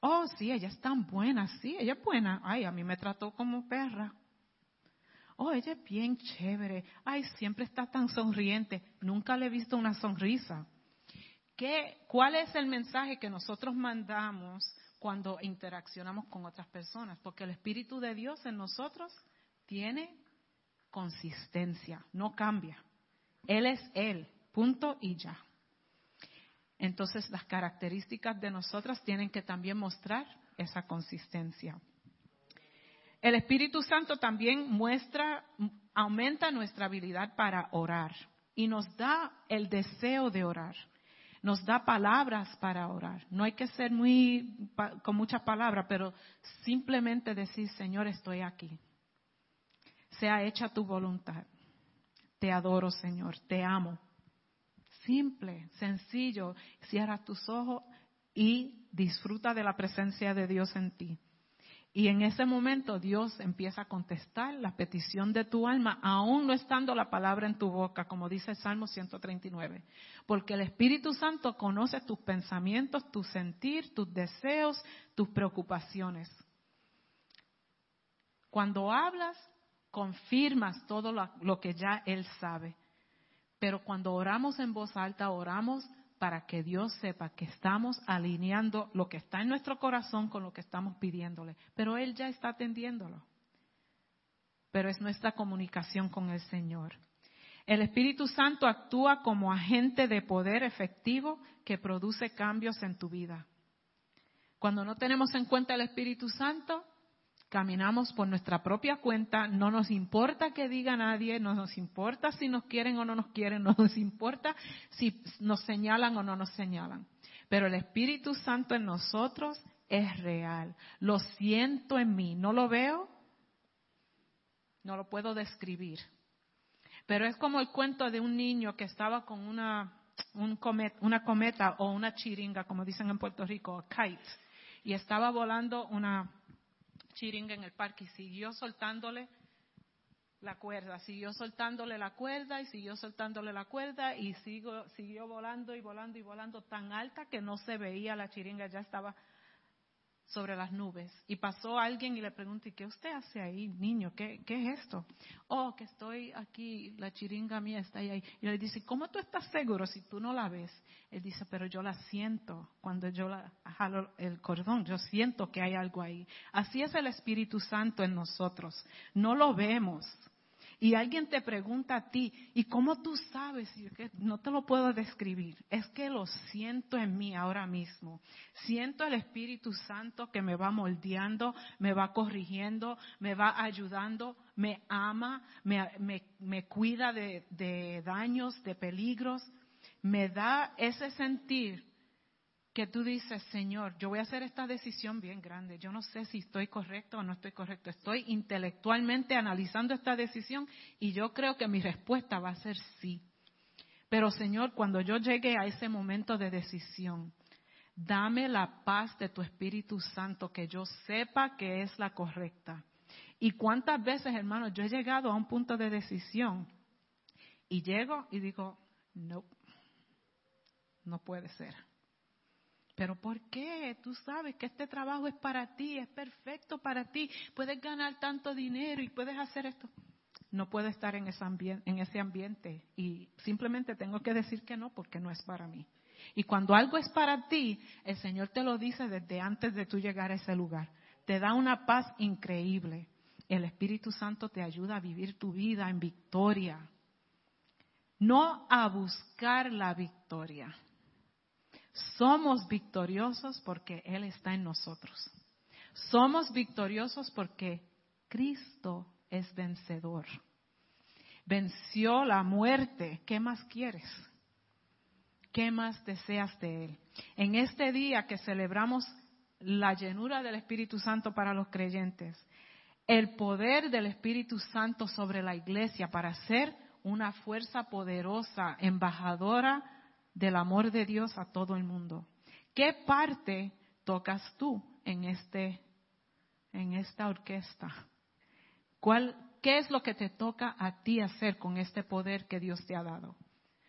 Oh, sí, ella es tan buena, sí, ella es buena. Ay, a mí me trató como perra. Oh, ella es bien chévere. Ay, siempre está tan sonriente. Nunca le he visto una sonrisa. ¿Qué, ¿Cuál es el mensaje que nosotros mandamos cuando interaccionamos con otras personas? Porque el Espíritu de Dios en nosotros tiene consistencia, no cambia. Él es Él, punto y ya. Entonces las características de nosotras tienen que también mostrar esa consistencia. El Espíritu Santo también muestra, aumenta nuestra habilidad para orar y nos da el deseo de orar. Nos da palabras para orar. No hay que ser muy con muchas palabras, pero simplemente decir, Señor, estoy aquí. Sea hecha tu voluntad. Te adoro, Señor. Te amo. Simple, sencillo. Cierra tus ojos y disfruta de la presencia de Dios en ti. Y en ese momento Dios empieza a contestar la petición de tu alma, aún no estando la palabra en tu boca, como dice el Salmo 139. Porque el Espíritu Santo conoce tus pensamientos, tu sentir, tus deseos, tus preocupaciones. Cuando hablas, confirmas todo lo, que ya Él sabe. Pero cuando oramos en voz alta, oramos para que Dios sepa que estamos alineando lo que está en nuestro corazón con lo que estamos pidiéndole. Pero Él ya está atendiéndolo. Pero es nuestra comunicación con el Señor. El Espíritu Santo actúa como agente de poder efectivo que produce cambios en tu vida. Cuando no tenemos en cuenta el Espíritu Santo, caminamos por nuestra propia cuenta, no nos importa que diga nadie, no nos importa si nos quieren o no nos quieren, no nos importa si nos señalan o no nos señalan. Pero el Espíritu Santo en nosotros es real. Lo siento en mí. No lo veo, no lo puedo describir. Pero es como el cuento de un niño que estaba con una, una cometa o una chiringa, como dicen en Puerto Rico, kite, y estaba volando una chiringa en el parque y siguió soltándole la cuerda, siguió soltándole la cuerda y siguió soltándole la cuerda y siguió volando y volando y volando tan alta que no se veía la chiringa, ya estaba sobre las nubes. Y pasó alguien y le pregunté, ¿qué usted hace ahí, niño? ¿Qué, ¿Qué, es esto? Oh, que estoy aquí, la chiringa mía está ahí. Y le dice, ¿cómo tú estás seguro si tú no la ves? Él dice, pero yo la siento cuando yo la jalo el cordón, yo siento que hay algo ahí. Así es el Espíritu Santo en nosotros. No lo vemos, y alguien te pregunta a ti, ¿y cómo tú sabes? No te lo puedo describir. Es que lo siento en mí ahora mismo. Siento el Espíritu Santo que me va moldeando, me va corrigiendo, me va ayudando, me ama, me, cuida de, de daños, de peligros. Me da ese sentir que tú dices, Señor, yo voy a hacer esta decisión bien grande. Yo no sé si estoy correcto o no estoy correcto. Estoy intelectualmente analizando esta decisión y yo creo que mi respuesta va a ser sí. Pero Señor, cuando yo llegue a ese momento de decisión, dame la paz de tu Espíritu Santo, que yo sepa que es la correcta. Y cuántas veces, hermano, yo he llegado a un punto de decisión y llego y digo, no, no puede ser. Pero ¿por qué? Tú sabes que este trabajo es para ti, es perfecto para ti. Puedes ganar tanto dinero y puedes hacer esto. No puedo estar en ese, en ese ambiente y simplemente tengo que decir que no porque no es para mí. Y cuando algo es para ti, el Señor te lo dice desde antes de tú llegar a ese lugar. Te da una paz increíble. El Espíritu Santo te ayuda a vivir tu vida en victoria. No a buscar la victoria somos victoriosos porque Él está en nosotros. Somos victoriosos porque Cristo es vencedor. Venció la muerte. ¿Qué más quieres? ¿Qué más deseas de Él? En este día que celebramos la llenura del Espíritu Santo para los creyentes, el poder del Espíritu Santo sobre la iglesia para ser una fuerza poderosa, embajadora del amor de Dios a todo el mundo. ¿Qué parte tocas tú en este en esta orquesta? ¿Cuál qué es lo que te toca a ti hacer con este poder que Dios te ha dado?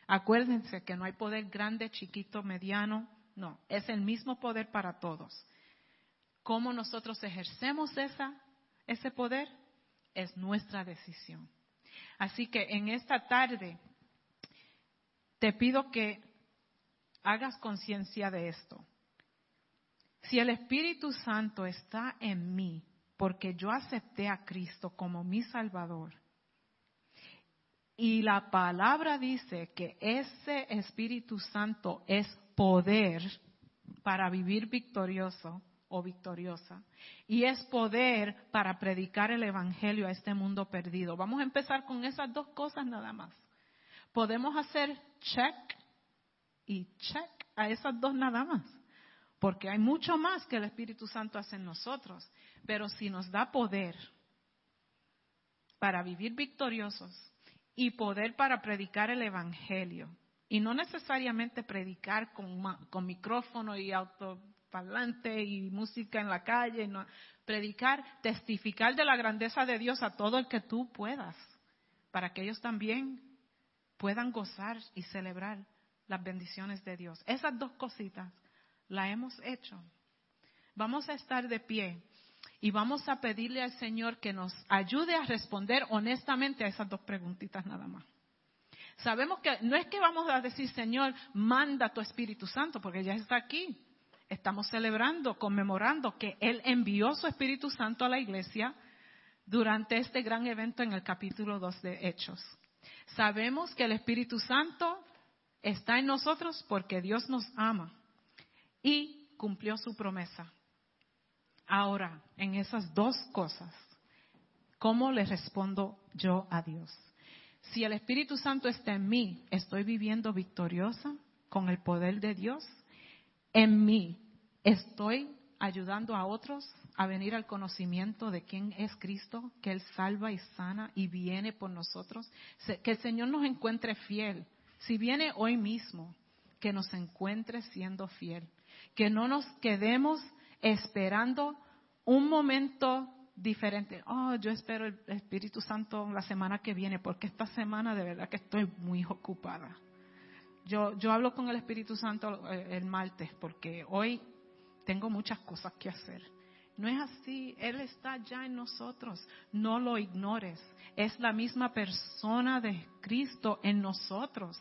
Acuérdense que no hay poder grande, chiquito, mediano, no, es el mismo poder para todos. ¿Cómo nosotros ejercemos esa, ese poder? Es nuestra decisión. Así que en esta tarde te pido que hagas conciencia de esto. Si el Espíritu Santo está en mí, porque yo acepté a Cristo como mi Salvador, y la palabra dice que ese Espíritu Santo es poder para vivir victorioso o victoriosa, y es poder para predicar el Evangelio a este mundo perdido. Vamos a empezar con esas dos cosas nada más. Podemos hacer check y check a esas dos nada más. Porque hay mucho más que el Espíritu Santo hace en nosotros. Pero si nos da poder para vivir victoriosos y poder para predicar el Evangelio, y no necesariamente predicar con, con micrófono y autoparlante y música en la calle, predicar, testificar de la grandeza de Dios a todo el que tú puedas, para que ellos también puedan gozar y celebrar las bendiciones de Dios. Esas dos cositas las hemos hecho. Vamos a estar de pie y vamos a pedirle al Señor que nos ayude a responder honestamente a esas dos preguntitas nada más. Sabemos que no es que vamos a decir, Señor, manda tu Espíritu Santo, porque ya está aquí. Estamos celebrando, conmemorando que Él envió su Espíritu Santo a la iglesia durante este gran evento en el capítulo 2 de Hechos. Sabemos que el Espíritu Santo está en nosotros porque Dios nos ama y cumplió su promesa. Ahora, en esas dos cosas, ¿cómo le respondo yo a Dios? Si el Espíritu Santo está en mí, ¿estoy viviendo victoriosa con el poder de Dios? En mí, ¿estoy ayudando a otros a venir al conocimiento de quién es Cristo, que Él salva y sana y viene por nosotros. Que el Señor nos encuentre fiel. Si viene hoy mismo, que nos encuentre siendo fiel. Que no nos quedemos esperando un momento diferente. Oh, yo espero el Espíritu Santo la semana que viene, porque esta semana de verdad que estoy muy ocupada. Yo, yo hablo con el Espíritu Santo eh, el martes, porque hoy tengo muchas cosas que hacer. No es así, Él está ya en nosotros, no lo ignores. Es la misma persona de Cristo en nosotros.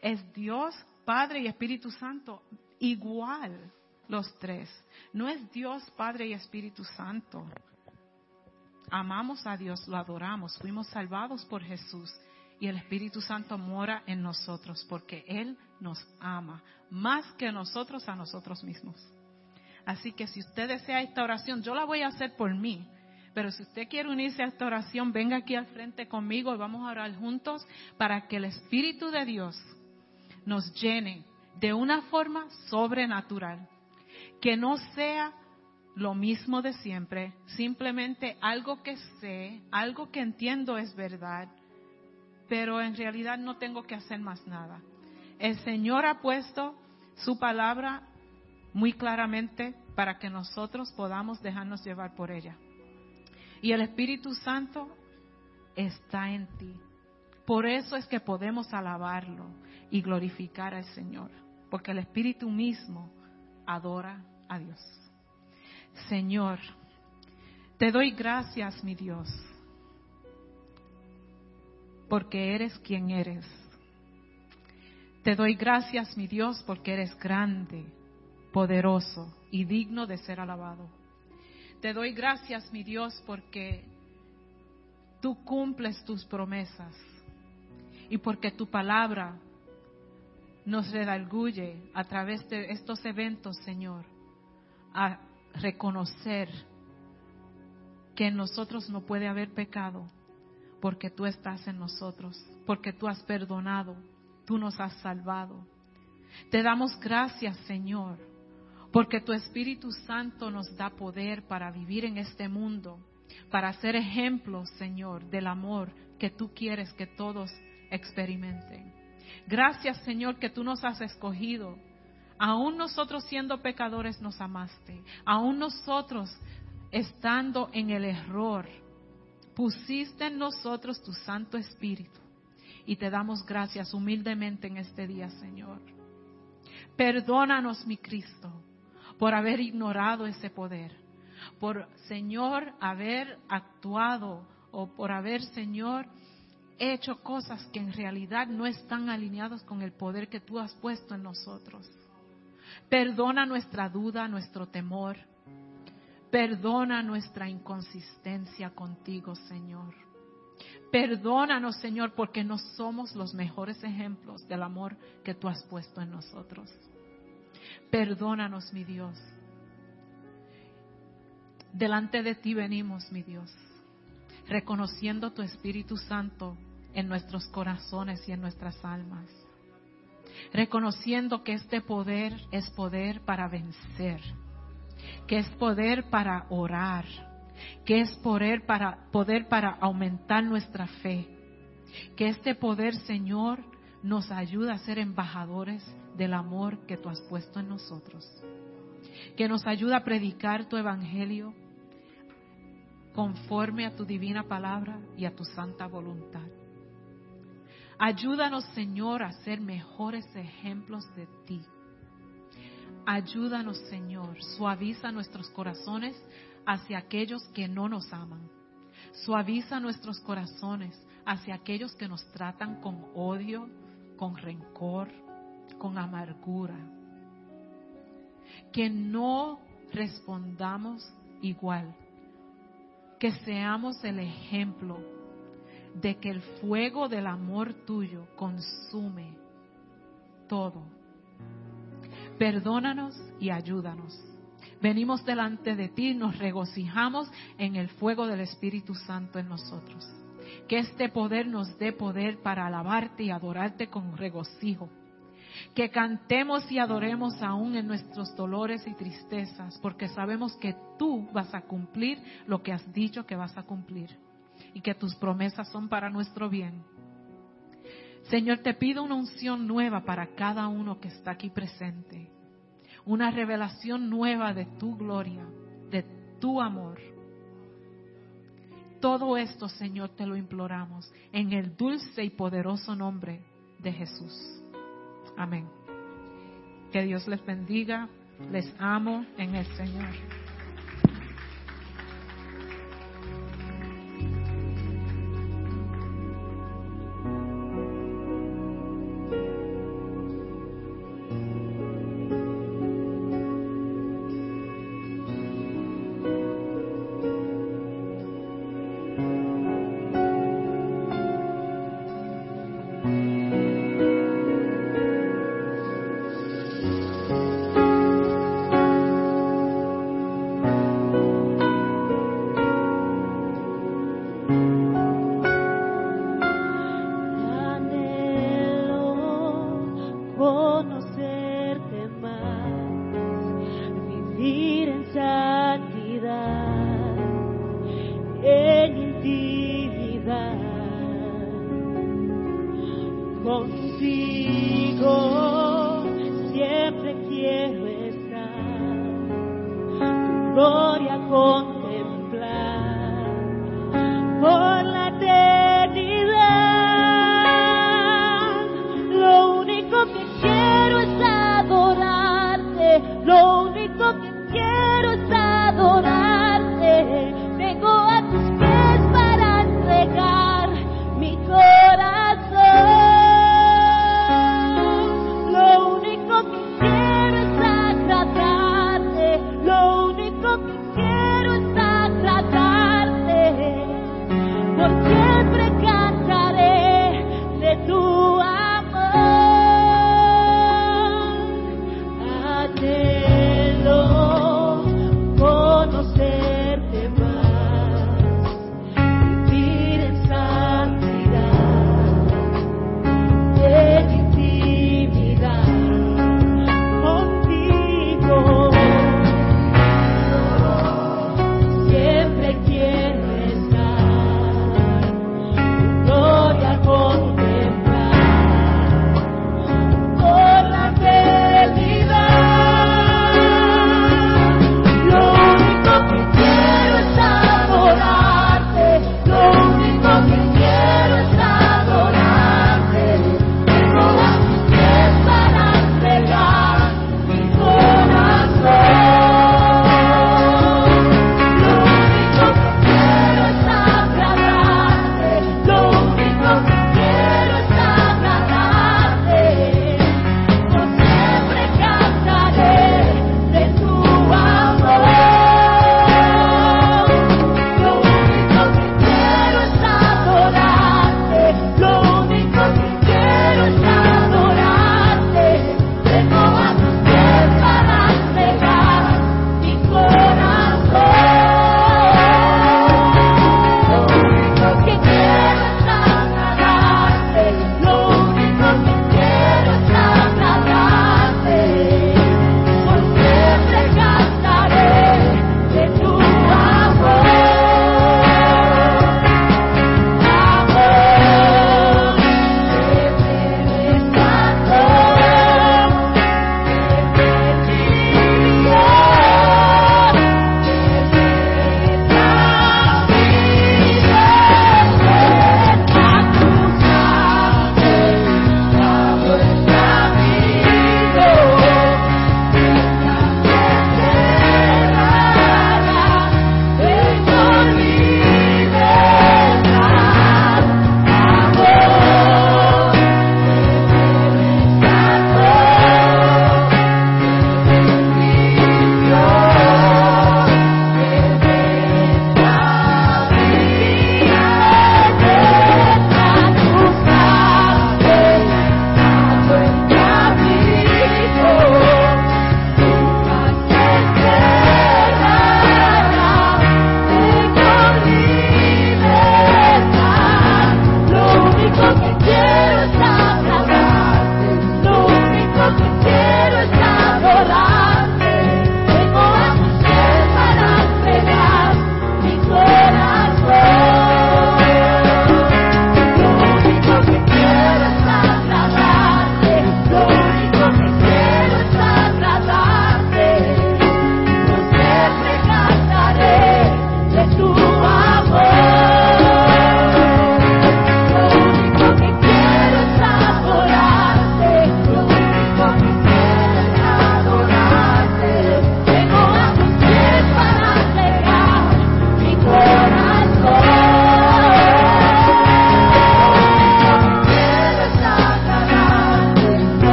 Es Dios, Padre y Espíritu Santo, igual los tres. No es Dios, Padre y Espíritu Santo. Amamos a Dios, lo adoramos, fuimos salvados por Jesús y el Espíritu Santo mora en nosotros porque Él nos ama más que nosotros a nosotros mismos. Así que si usted desea esta oración, yo la voy a hacer por mí. Pero si usted quiere unirse a esta oración, venga aquí al frente conmigo y vamos a orar juntos para que el Espíritu de Dios nos llene de una forma sobrenatural. Que no sea lo mismo de siempre, simplemente algo que sé, algo que entiendo es verdad, pero en realidad no tengo que hacer más nada. El Señor ha puesto su palabra muy claramente para que nosotros podamos dejarnos llevar por ella. Y el Espíritu Santo está en ti. Por eso es que podemos alabarlo y glorificar al Señor, porque el Espíritu mismo adora a Dios. Señor, te doy gracias, mi Dios, porque eres quien eres. Te doy gracias, mi Dios, porque eres grande, poderoso y digno de ser alabado. Te doy gracias, mi Dios, porque tú cumples tus promesas y porque tu palabra nos redarguye a través de estos eventos, Señor, a reconocer que en nosotros no puede haber pecado, porque tú estás en nosotros, porque tú has perdonado, tú nos has salvado. Te damos gracias, Señor, porque tu Espíritu Santo nos da poder para vivir en este mundo, para ser ejemplos, Señor, del amor que tú quieres que todos experimenten. Gracias, Señor, que tú nos has escogido aún nosotros siendo pecadores nos amaste, aún nosotros estando en el error, pusiste en nosotros tu Santo Espíritu y te damos gracias humildemente en este día, Señor. Perdónanos, mi Cristo, por haber ignorado ese poder, por, Señor, haber actuado o por haber, Señor, hecho cosas que en realidad no están alineados con el poder que tú has puesto en nosotros. Perdona nuestra duda, nuestro temor. Perdona nuestra inconsistencia contigo, Señor. Perdónanos, Señor, porque no somos los mejores ejemplos del amor que tú has puesto en nosotros. Perdónanos, mi Dios. Delante de ti venimos, mi Dios, reconociendo tu Espíritu Santo en nuestros corazones y en nuestras almas reconociendo que este poder es poder para vencer, que es poder para orar, que es poder para, poder para aumentar nuestra fe, que este poder, Señor, nos ayuda a ser embajadores del amor que tú has puesto en nosotros, que nos ayuda a predicar tu evangelio conforme a tu divina palabra y a tu santa voluntad. Ayúdanos, Señor, a ser mejores ejemplos de ti. Ayúdanos, Señor, suaviza nuestros corazones hacia aquellos que no nos aman. Suaviza nuestros corazones hacia aquellos que nos tratan con odio, con rencor, con amargura. Que no respondamos igual. Que seamos el ejemplo de que el fuego del amor tuyo consume todo. Perdónanos y ayúdanos. Venimos delante de ti, nos regocijamos en el fuego del Espíritu Santo en nosotros. Que este poder nos dé poder para alabarte y adorarte con regocijo.
Que cantemos y adoremos aún en nuestros dolores y tristezas, porque sabemos que tú vas a cumplir lo que has dicho que vas a cumplir y que tus promesas son para nuestro bien. Señor, te pido una unción nueva para cada uno que está aquí presente, una revelación nueva de tu gloria, de tu amor. Todo esto, Señor, te lo imploramos en el dulce y poderoso nombre de Jesús. Amén. Que Dios les bendiga. Les amo en el Señor.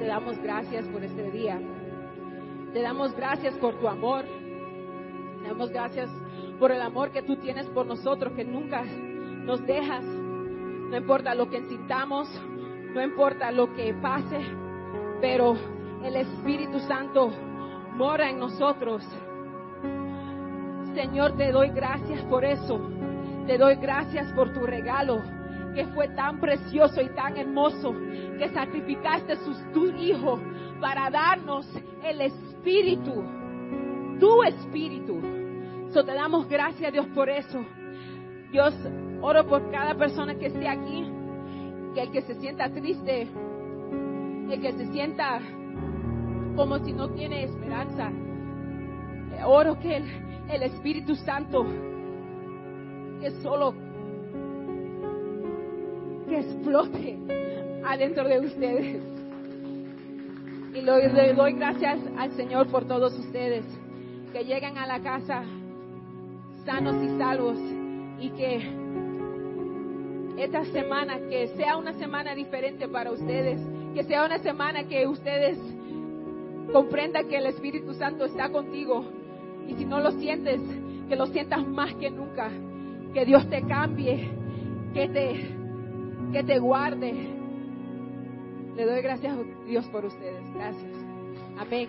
Te damos gracias por este día. Te damos gracias por tu amor. Te damos gracias por el amor que tú tienes por nosotros, que nunca nos dejas. No importa lo que sintamos, no importa lo que pase, pero el Espíritu Santo mora en nosotros. Señor, te doy gracias por eso. Te doy gracias por tu regalo que fue tan precioso y tan hermoso que sacrificaste tu hijo para darnos el espíritu, tu espíritu. So te damos gracias Dios por eso. Dios, oro por cada persona que esté aquí, que el que se sienta triste, el que se sienta como si no tiene esperanza, oro que el, el Espíritu Santo, que solo que explote adentro de ustedes. Y le doy gracias al Señor por todos ustedes que lleguen a la casa sanos y salvos y que esta semana, que sea una semana diferente para ustedes, que sea una semana que ustedes comprendan que el Espíritu Santo está contigo y si no lo sientes, que lo sientas más que nunca, que Dios te cambie, que te que te guarde. Le doy gracias a Dios por ustedes. Gracias. Amén.